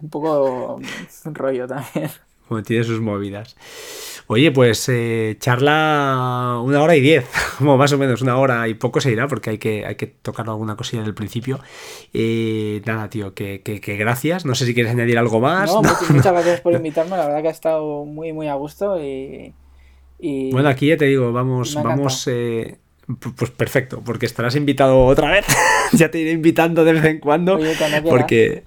un poco un rollo también. Como tiene sus movidas. Oye, pues eh, charla una hora y diez, como más o menos una hora y poco se irá porque hay que, hay que tocar alguna cosilla en el principio. Eh, nada, tío, que, gracias. No sé si quieres añadir algo más. No, muchas, gracias por invitarme. La verdad que ha estado muy, muy a gusto y... Bueno, aquí ya te digo, vamos, vamos... Eh, pues perfecto, porque estarás invitado otra vez. ya te iré invitando de vez en cuando. porque...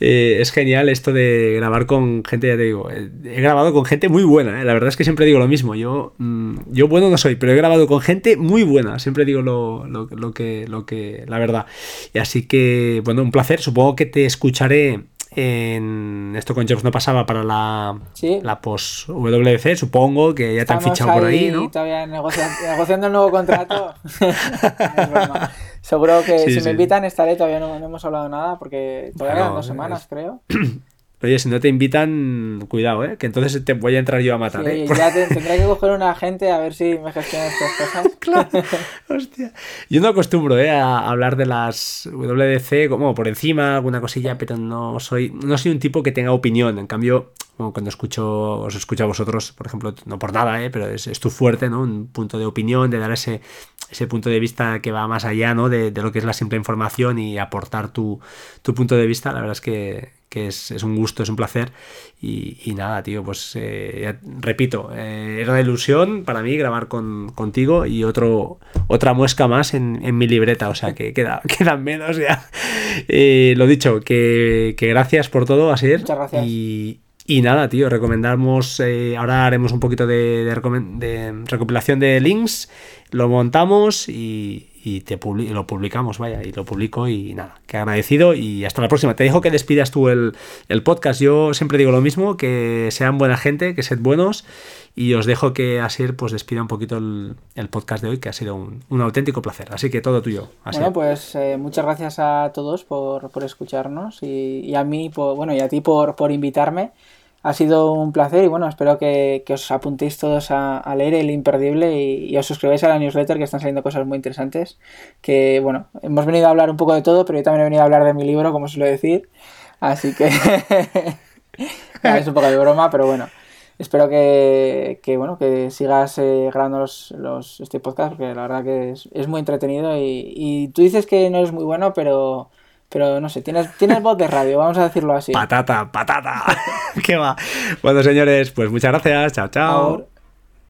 Eh, es genial esto de grabar con gente, ya te digo, eh, he grabado con gente muy buena, eh. la verdad es que siempre digo lo mismo, yo, mm, yo bueno no soy, pero he grabado con gente muy buena, siempre digo lo, lo, lo, que, lo que, la verdad. Y así que, bueno, un placer, supongo que te escucharé en esto con Jobs no pasaba para la, la post WC, supongo que ya te han fichado por ahí, ¿no? Todavía negociando, el nuevo contrato. Seguro que si me invitan estaré, todavía no, hemos hablado nada porque todavía quedan dos semanas, creo. Oye, si no te invitan, cuidado, ¿eh? Que entonces te voy a entrar yo a matar, sí, ¿eh? Ya tendré que coger una agente a ver si me gestiona estas cosas. claro, hostia. Yo no acostumbro, ¿eh? A hablar de las WDC como por encima, alguna cosilla, pero no soy, no soy un tipo que tenga opinión. En cambio, cuando escucho, os escucho a vosotros, por ejemplo, no por nada, ¿eh? Pero es, es tu fuerte, ¿no? Un punto de opinión, de dar ese, ese punto de vista que va más allá, ¿no? De, de lo que es la simple información y aportar tu, tu punto de vista. La verdad es que que es, un gusto, es un placer. Y, nada, tío, pues eh, repito, eh, era una ilusión para mí grabar con, contigo y otro, otra muesca más en, mi libreta, o sea que queda, quedan menos ya. Eh, lo dicho, que, gracias por todo, así Muchas gracias. Y, y nada, tío, recomendamos, ahora haremos un poquito de, de, recopilación de links, lo montamos y, y te lo publicamos, vaya, y lo publico y nada, que agradecido y hasta la próxima. Te dejo que despidas tú el, podcast. Yo siempre digo lo mismo, que sean buena gente, que sed buenos y os dejo que Asier pues despida un poquito el, podcast de hoy, que ha sido un, auténtico placer. Así que todo tuyo. Bueno, pues eh, muchas gracias a todos por, escucharnos y, a mí, bueno, y a ti por, por invitarme ha sido un placer y bueno, espero que, os apuntéis todos a, leer el imperdible y, os suscribáis a la newsletter que están saliendo cosas muy interesantes. Que bueno, hemos venido a hablar un poco de todo, pero yo también he venido a hablar de mi libro, como suelo decir. Así que es un poco de broma, pero bueno. Espero que, bueno, que sigas eh, grabando los, este podcast, porque la verdad que es, muy entretenido y, y tú dices que no eres muy bueno, pero pero no sé, tienes, tienes voz de radio, vamos a decirlo así. Patata, patata. ¿Qué va? Bueno, señores, pues muchas gracias. Chao, chao.